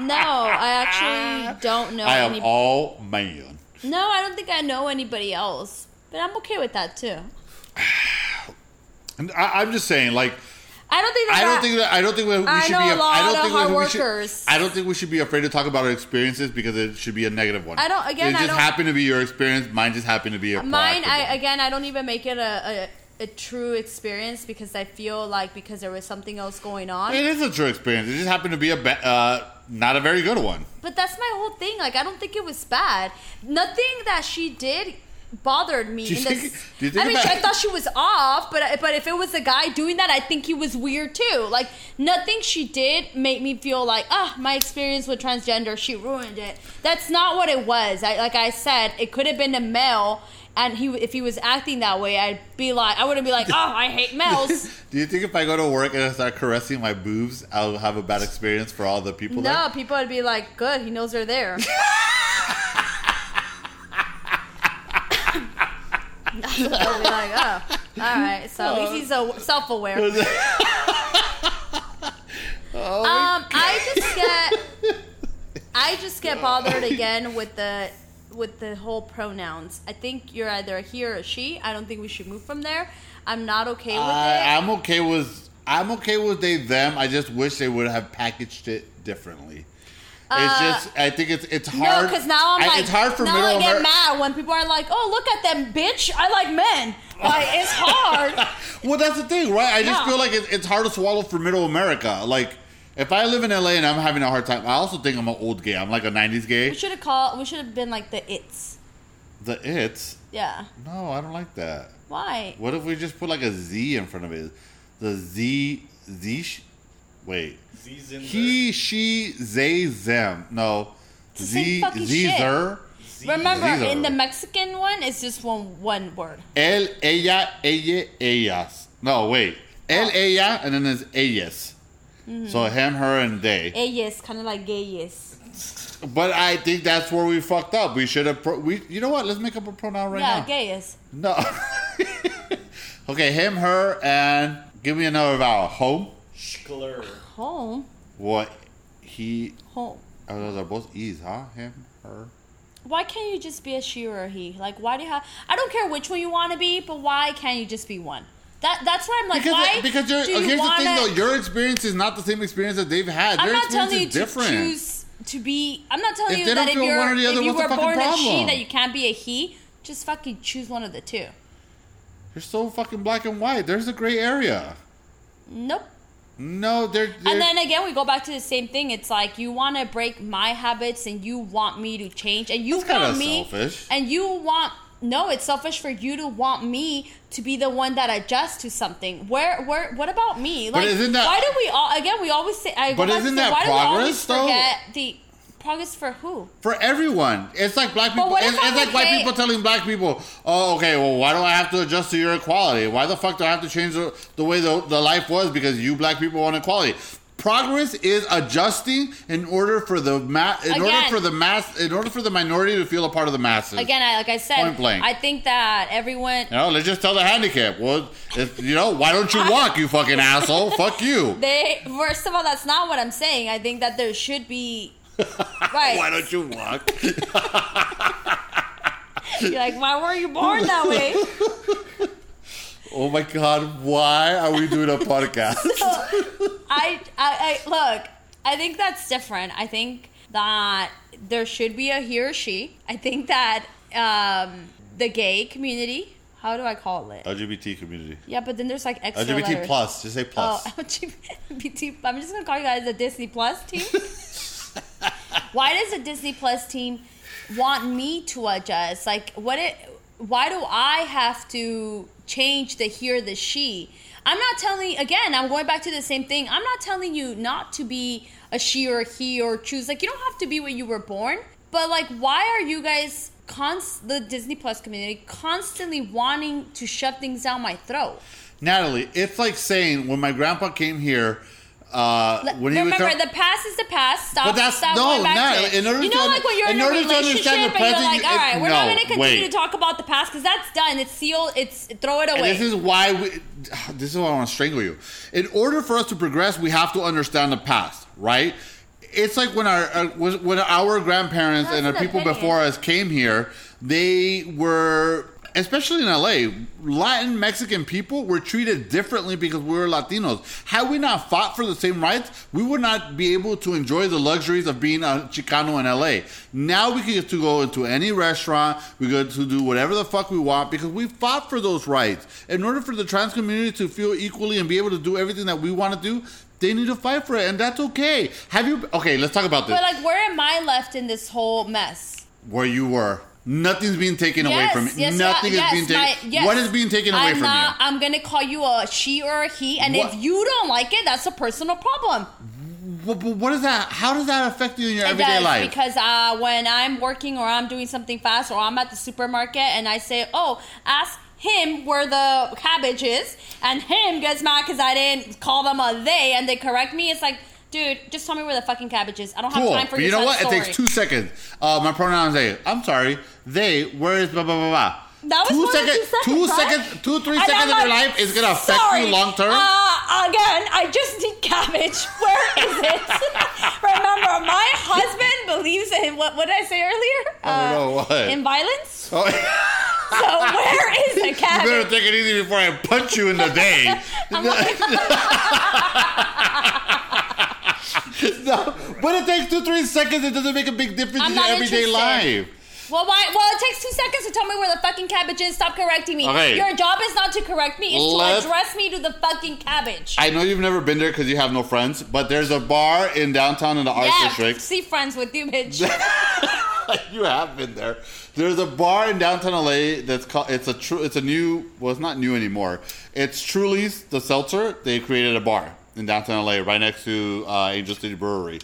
no, I actually don't know I am any. all man. no, I don't think I know anybody else. But I'm okay with that too. And I, I'm just saying, like, I don't think that. I don't think that I don't think that we I should know be. a lot I don't of think hard we, we should, workers. I don't think we should be afraid to talk about our experiences because it should be a negative one. I don't- again, It I just don't- happened to be your experience. Mine just happened to be a Mine, proactive I one. again, I don't even make it a, a, a true experience because I feel like because there was something else going on. It is a true experience. It just happened to be a ba- uh, not a very good one. But that's my whole thing. Like, I don't think it was bad. Nothing that she did bothered me. Do you think- this, do you think I mean, I thought she was off, but but if it was a guy doing that, I think he was weird too. Like, nothing she did made me feel like, ah, my experience with transgender, she ruined it. That's not what it was. I, like I said, it could have been a male, and he if he was acting that way, I'd be like, I wouldn't be like, oh, I hate males. Do you think if I go to work and I start caressing my boobs, I'll have a bad experience for all the people no, there? people would be like, good, he knows they're there. Be like, oh, all right. So at least he's so self-aware. Oh Um, I just get, I just get bothered again with the, with the whole pronouns. I think you're either a he or a she. I don't think we should move from there. I'm not okay with I, it. I'm okay with I'm okay with they them. I just wish they would have packaged it differently. It's Uh, just I think it's it's No, hard. because now I'm I- like, it's hard for now middle I get mad when people are like, "Oh, look at them, bitch! I like men." Like it's hard. Well, that's the thing, right? I just feel like it, it's hard to swallow for middle America. Like if I live in LA and I'm having a hard time, I also think I'm an old gay. I'm like a '90s gay. we should have called. We should have been like the it's. The it's Yeah. no, I don't like that. Why? What if we just put like a Z in front of it? The Z Z. Wait. Z's in He, she, they, them. No. the same Z, fucking Z, shit. zer. Remember, Zero. in the Mexican one, it's just one one word. El, ella, ella, ellas. No, wait. El, Oh. ella, and then there's ellas. Mm-hmm. So him, her, and they. Ellas, kind of like gayes. But I think that's where we fucked up. We should have. Pro- we. You know what? Let's make up a pronoun right yeah, now. gayes. No. okay, him, her, and give me another vowel. Home. Schler. Home, What? He. home. Oh, those are both e's, huh? Him, her. Why can't you just be a she or a he? Like, why do you have? I don't care which one you want to be, but why can't you just be one? That that's why I'm like, Because, why? because you're, do you here's wanna, the thing though, your experience is not the same experience that they've had. I'm Their not telling you is to choose to be. I'm not telling If you that if you're one or the other, if you were born a she that you can't be a he. Just fucking choose one of the two. You're so fucking black and white. There's a gray area. Nope. No, they're, they're And then again, we go back to the same thing. It's like you want to break my habits, and you want me to change, and you want me, selfish. and you want no, it's selfish for you to want me to be the one that adjusts to something. Where, where, what about me? But Like, isn't that- why do we all? Again, we always say. I But isn't say, that why do we always progress, though? the progress for who? for everyone. It's like black people. It's, it's like white people telling black people, "Oh, okay. Well, why do I have to adjust to your equality? Why the fuck do I have to change the, the way the, the life was because you black people want equality?" Progress is adjusting in order for the ma- in order for the mass in order for the minority to feel a part of the masses. Again, I, like I said, Point blank. I think that everyone You know, let's just tell the handicap. Well, if, you know, why don't you walk, you fucking asshole? Fuck you. they first of all, that's not what I'm saying. I think that there should be right. Why don't you walk? You're like, why were you born that way? oh my god, why are we doing a podcast? I, I, I look. I think that's different. I think that there should be a he or she. I think that um, the gay community. How do I call it? LGBT community. Yeah, but then there's like extra LGBT letters. plus. Just say Oh, plus. LGBT. I'm just gonna call you guys the Disney Plus team. Why does the Disney Plus team want me to adjust? Like, what it? Why do I have to change the he or the she? I'm not telling. Again, I'm going back to the same thing. I'm not telling you not to be a she or a he or choose. Like, you don't have to be what you were born. But like, why are you guys? Const- the Disney Plus community constantly wanting to shove things down my throat. Natalie, it's like saying when my grandpa came here, uh, when he Remember, come, the past is the past. Stop. But that's- stop no, going back no, to in order you to know, un- like when you're in, in a relationship understand the and you're like, all right, we're no, not going to continue wait. to talk about the past because that's done. It's sealed. It's throw it and away. this is why we. This is why I want to strangle you. In order for us to progress, we have to understand the past, right? It's like when our uh, when our grandparents That's and the people opinion. before us came here, they were. Especially in LA, Latin Mexican people were treated differently because we were Latinos. Had we not fought for the same rights, we would not be able to enjoy the luxuries of being a Chicano in LA. Now we get to go into any restaurant, we get to do whatever the fuck we want because we fought for those rights. In order for the trans community to feel equally and be able to do everything that we want to do, they need to fight for it, and that's okay. Have you? Okay, let's talk about this. but like, where am I left in this whole mess? Where you were, nothing's being taken away from you. yes, Nothing yes, is being taken. yes. What is being taken away I'm from not, you? I'm gonna call you a she or a he, and What- if you don't like it, that's a personal problem. But what is that? How does that affect you in your It everyday does life? because uh, when I'm working or I'm doing something fast or I'm at the supermarket and I say, "Oh, ask him where the cabbage is," and him gets mad because I didn't call them a they and they correct me. It's like, dude, just tell me where the fucking cabbage is. I don't have time for But you know what? story. It takes two seconds. Uh, my pronouns say, I'm sorry, they, where is blah, blah, blah, blah. That was two seconds, two right? seconds, two, three And seconds I'm of your life is going to affect "Sorry, you long term. Uh, again, I just need cabbage. Where is it? Remember, my husband believes in what? What did I say earlier? Uh, I don't know, what? In violence. Oh, So where is the cabbage? you better take it easy before I punch you in the day. No, but it takes two, three seconds. It doesn't make a big difference I'm in your everyday interested. life. well, why? Well, it takes two seconds to tell me where the fucking cabbage is. Stop correcting me. Okay. Your job is not to correct me. It's Let- to address me to the fucking cabbage. I know you've never been there because you have no friends, but there's a bar in downtown in the Arts yeah, District. see friends with you, bitch. you have been there. There's a bar in downtown LA that's called. It's a true. It's a new. Well, it's not new anymore. It's Truly's the seltzer. They created a bar in downtown LA right next to uh, Angel City Brewery.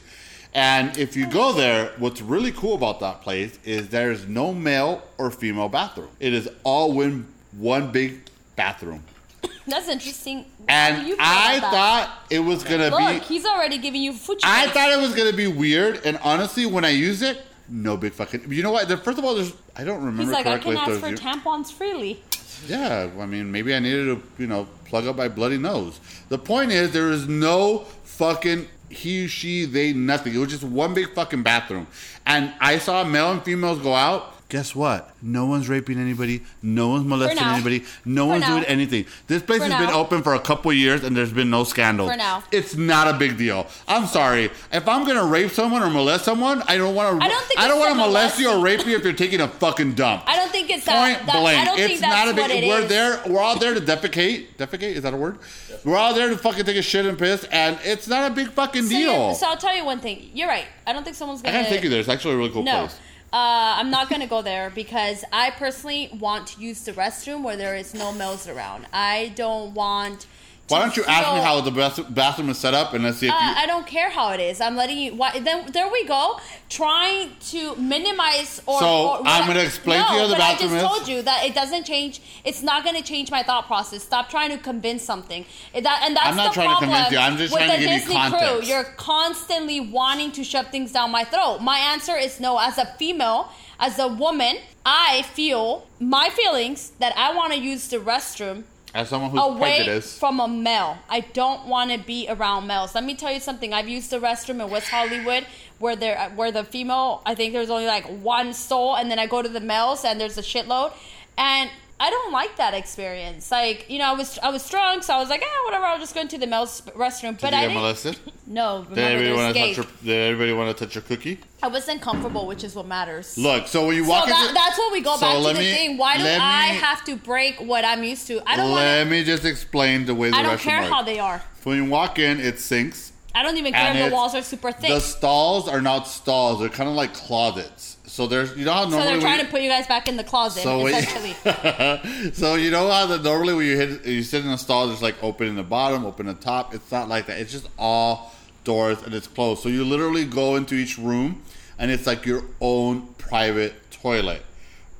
And if you go there, what's really cool about that place is there's no male or female bathroom. It is all one one big bathroom. That's interesting. And you I thought it was gonna Look, be. he's already giving you food. I thought it was gonna be weird, and honestly, when I use it, no big fucking. You know what? First of all, there's. I don't remember He's like, I correctly. can if ask for tampons freely. yeah, I mean, maybe I needed to, you know, plug up my bloody nose. The point is, there is no fucking he, she, they, nothing. It was just one big fucking bathroom. And I saw male and females go out. Guess what? No one's raping anybody. No one's molesting now. anybody. No For one's now. doing anything. This place For has been open for a couple years and there's been no scandals. For now. It's not a big deal. I'm sorry. If I'm gonna rape someone or molest someone, I don't want to. I don't think I don't want to molest you or rape you if you're taking a fucking dump I don't think it's point that. that blank. I don't it's think that's not a what big. it we're is. there. We're all there to defecate. Defecate is that a word? We're all there to fucking take a shit and piss, and it's not a big fucking So, deal. so I'll tell you one thing. You're right. I don't think someone's gonna. gotta take you there. It's actually a really cool No. place. Uh, I'm not gonna go there because I personally want to use the restroom where there is no males around. I don't want. Why don't you ask me how the bath- bathroom is set up, and let's see if Uh, you. I don't care how it is. I'm letting you. Why, then there we go, trying to minimize or. So, or- I'm gonna explain no, to you how the bathroom I is. just told you that it doesn't change. It's not going to change my thought process. Stop trying to convince something. It- that, and that's I'm not the trying to problem convince you. I'm just with trying to the give you Disney context. Crew. You're constantly wanting to shove things down my throat. My answer is no. As a female, as a woman, I feel my feelings that I want to use the restroom As someone who's away prejudiced, from a male. I don't want to be around males. Let me tell you something. I've used the restroom in West Hollywood where there where the female, I think there's only like one stall and then I go to the males and there's a shitload and I don't like that experience. Like, you know, I was I was drunk, so I was like, eh, whatever, I'll just go into the male's restroom. did But you I get didn't molested? No, Did everybody want to touch your? Did everybody want to touch your cookie? I wasn't comfortable, which is what matters. Look, so when you so walk that, that's what we go so back to the me- thing. Why do I me- have to break what I'm used to? I don't want let to. me just explain the way the I don't care how they are. When you walk in, it sinks. I don't even care if the walls are super thick. The stalls are not stalls; they're kind of like closets. So there's, you know how so they're trying you- to put you guys back in the closet, So essentially. so you know how the normally when you hit you sit in a stall, there's like open in the bottom, open in the top. It's not like that. It's just all doors and it's closed. So you literally go into each room, and it's like your own private toilet.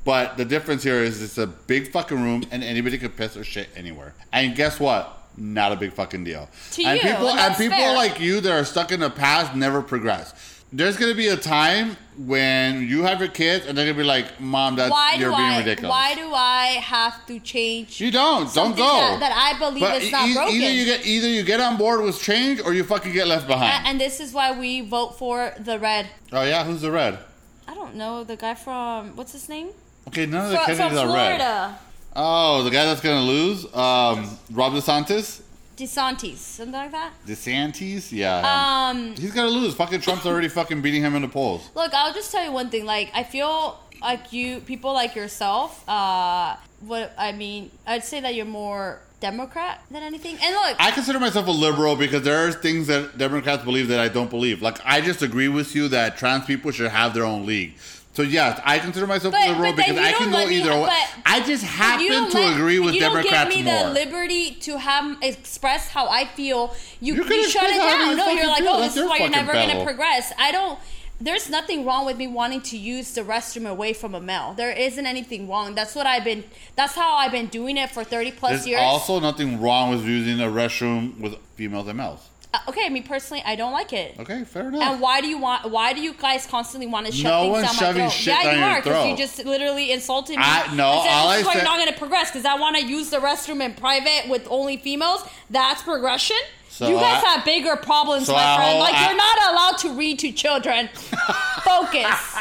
But the difference here is it's a big fucking room, and anybody can piss or shit anywhere. And guess what? Not a big fucking deal. To and you, people and and people fair. like you that are stuck in the past never progress. There's gonna be a time when you have your kids, and they're gonna be like, "Mom, that's why you're being I? ridiculous." Why do I have to change? You don't. Don't go. That, that I believe but is not e- broken. either you get either you get on board with change or you fucking get left behind. A- and this is why we vote for the red. oh yeah, who's the red? I don't know the guy from what's his name? Okay, none of the Fro- from Kennedys are red. Florida, Oh, the guy that's gonna lose, um, Rob DeSantis, DeSantis, something like that. DeSantis, yeah. Um, He's gonna lose. Fucking Trump's already fucking beating him in the polls. Look, I'll just tell you one thing. Like, I feel like you, people like yourself, uh, what I mean, I'd say that you're more Democrat than anything. And look, I consider myself a liberal because there are things that Democrats believe that I don't believe. Like I just agree with you that trans people should have their own league. So yes, I consider myself But- liberal because I can go me- either way. I just happen to let- agree with you Democrats don't give me more. the liberty to have express how I feel. You, You can you shut it down. you No, you're like, feel. oh, That's this is why you're never going to progress. I don't. There's nothing wrong with me wanting to use the restroom away from a male. There isn't anything wrong. That's what I've been. That's how I've been doing it for 30 plus There's years. also nothing wrong with using a restroom with females and males. Uh, okay, me personally, I don't like it. Okay, fair enough. And why do you want? Why do you guys constantly want to shove No things one's down my throat? shit yeah, down you your are because you just literally insulted me. I- no, and said, all this I is why said- you're not going to progress because I want to use the restroom in private with only females. That's progression. So you guys I- have bigger problems, so my I friend. hold- Like I- you're not allowed to read to children. Focus.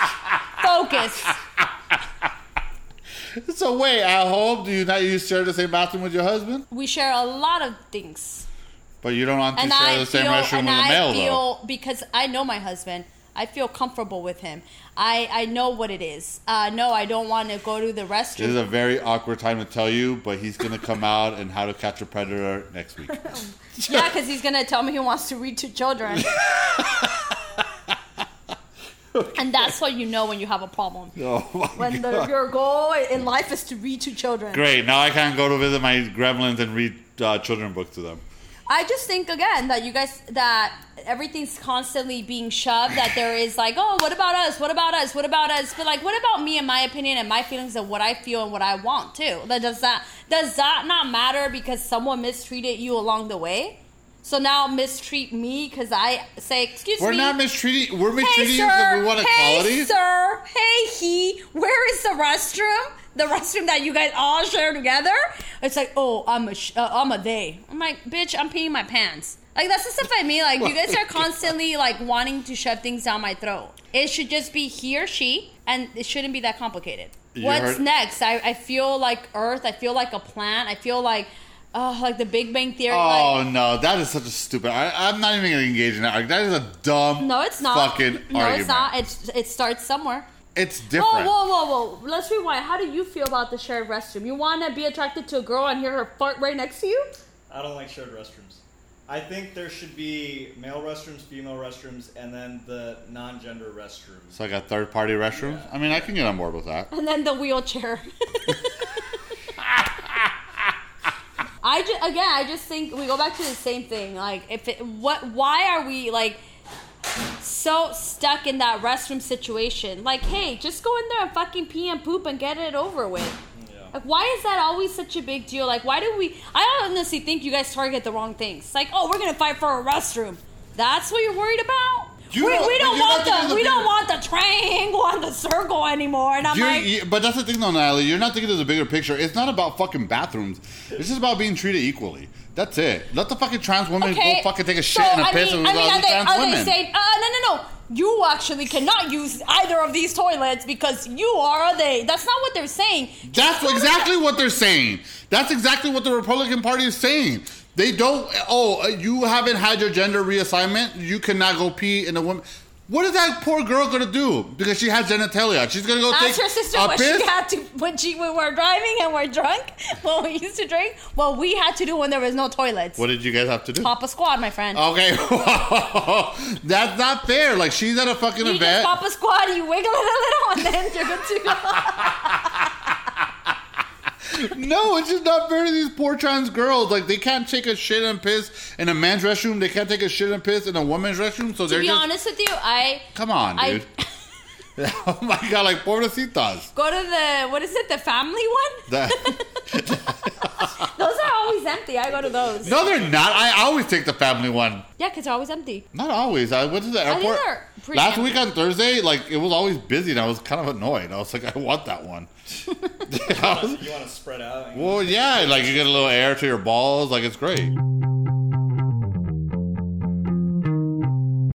Focus. so wait, at home, do you not you share the same bathroom with your husband? We share a lot of things. But you don't want to and share I the same feel, restroom and with a I male, though. feel because I know my husband. I feel comfortable with him. I I know what it is. Uh, no, I don't want to go to the This is a very awkward time to tell you, but he's gonna come out and how to catch a predator next week. yeah, because he's gonna tell me he wants to read to children. and that's what you know when you have a problem. oh When the, your goal in life is to read to children. Great. Now I can't go to visit my gremlins and read uh, children books to them. I just think again that you guys that everything's constantly being shoved. That there is like, oh, what about us? What about us? What about us? But like, what about me and my opinion and my feelings and what I feel and what I want too? That does that does that not matter because someone mistreated you along the way? So now mistreat me because I say, excuse me. We're not mistreating. We're Hey mistreating you because sir, we want hey equality. sir, hey he, where is the restroom? The restroom that you guys all share together? It's like, oh, I'm a, sh- uh, I'm a they. I'm like, bitch, I'm peeing my pants. Like that's the stuff I mean. Like you guys are constantly like wanting to shove things down my throat. It should just be he or she, and it shouldn't be that complicated. You What's heard- next? I, I feel like Earth. I feel like a plant. I feel like, Oh, like the Big Bang Theory. like, Oh no, that is such a stupid. I, I'm not even gonna engage in that. That is a dumb. no, it's not. Fucking no, argument. it's not. It's it starts somewhere. It's different. whoa, whoa, whoa. whoa. Let's rewind. How do you feel about the shared restroom? You want to be attracted to a girl and hear her fart right next to you? I don't like shared restrooms. I think there should be male restrooms, female restrooms, and then the non-gender restrooms. So like a third party restroom. I mean, I can get on board with that. And then the wheelchair. I just, again, I just think we go back to the same thing. Like, if it, what, why are we like so stuck in that restroom situation? Like, hey, just go in there and fucking pee and poop and get it over with. Yeah. Like, why is that always such a big deal? Like, why do we? I honestly think you guys target the wrong things. Like, oh, we're gonna fight for a restroom. That's what you're worried about. You we, don't- we don't want thinking the we the don't want the triangle and the circle anymore. And I'm like, you- but that's the thing, though, Natalie. You're not thinking of the bigger picture. It's not about fucking bathrooms. It's just about being treated equally. That's it. Let the fucking trans woman okay, go fucking take a so, shit and a I piss mean, and I mean, are the they, trans are women. they saying, uh, no, no, no? You actually cannot use either of these toilets because you are a they. That's not what they're saying. That's exactly what they're saying. That's exactly what the Republican Party is saying. They don't. Oh, uh, you haven't had your gender reassignment. You cannot go pee in a woman. What is that poor girl gonna do? Because she has genitalia. She's gonna go Ask take her sister a what piss. she had to when she when we're driving and we're drunk. When we used to drink, well, we had to do when there was no toilets. what did you guys have to do? Pop a squad, my friend. Okay, that's not fair. Like she's at a fucking you event. pop a squad, you wiggle it a little, and then you're good to go. No, it's just not fair to these poor trans girls. Like they can't take a shit and piss in a man's restroom. They can't take a shit and piss in a woman's restroom. So to they're be just honest with you, I come on, I- dude. oh my god, like pobrecitas. go to the what is it, the family one? That- Those are always empty. I go to those. no, they're not. I always take the family one. Yeah, because they're always empty. Not always. I went to the think airport they're pretty last empty. week on Thursday. Like it was always busy, and I was kind of annoyed. I was like, I want that one. I was- You want to spread out? and- well, yeah, like you get a little air to your balls. Like it's great.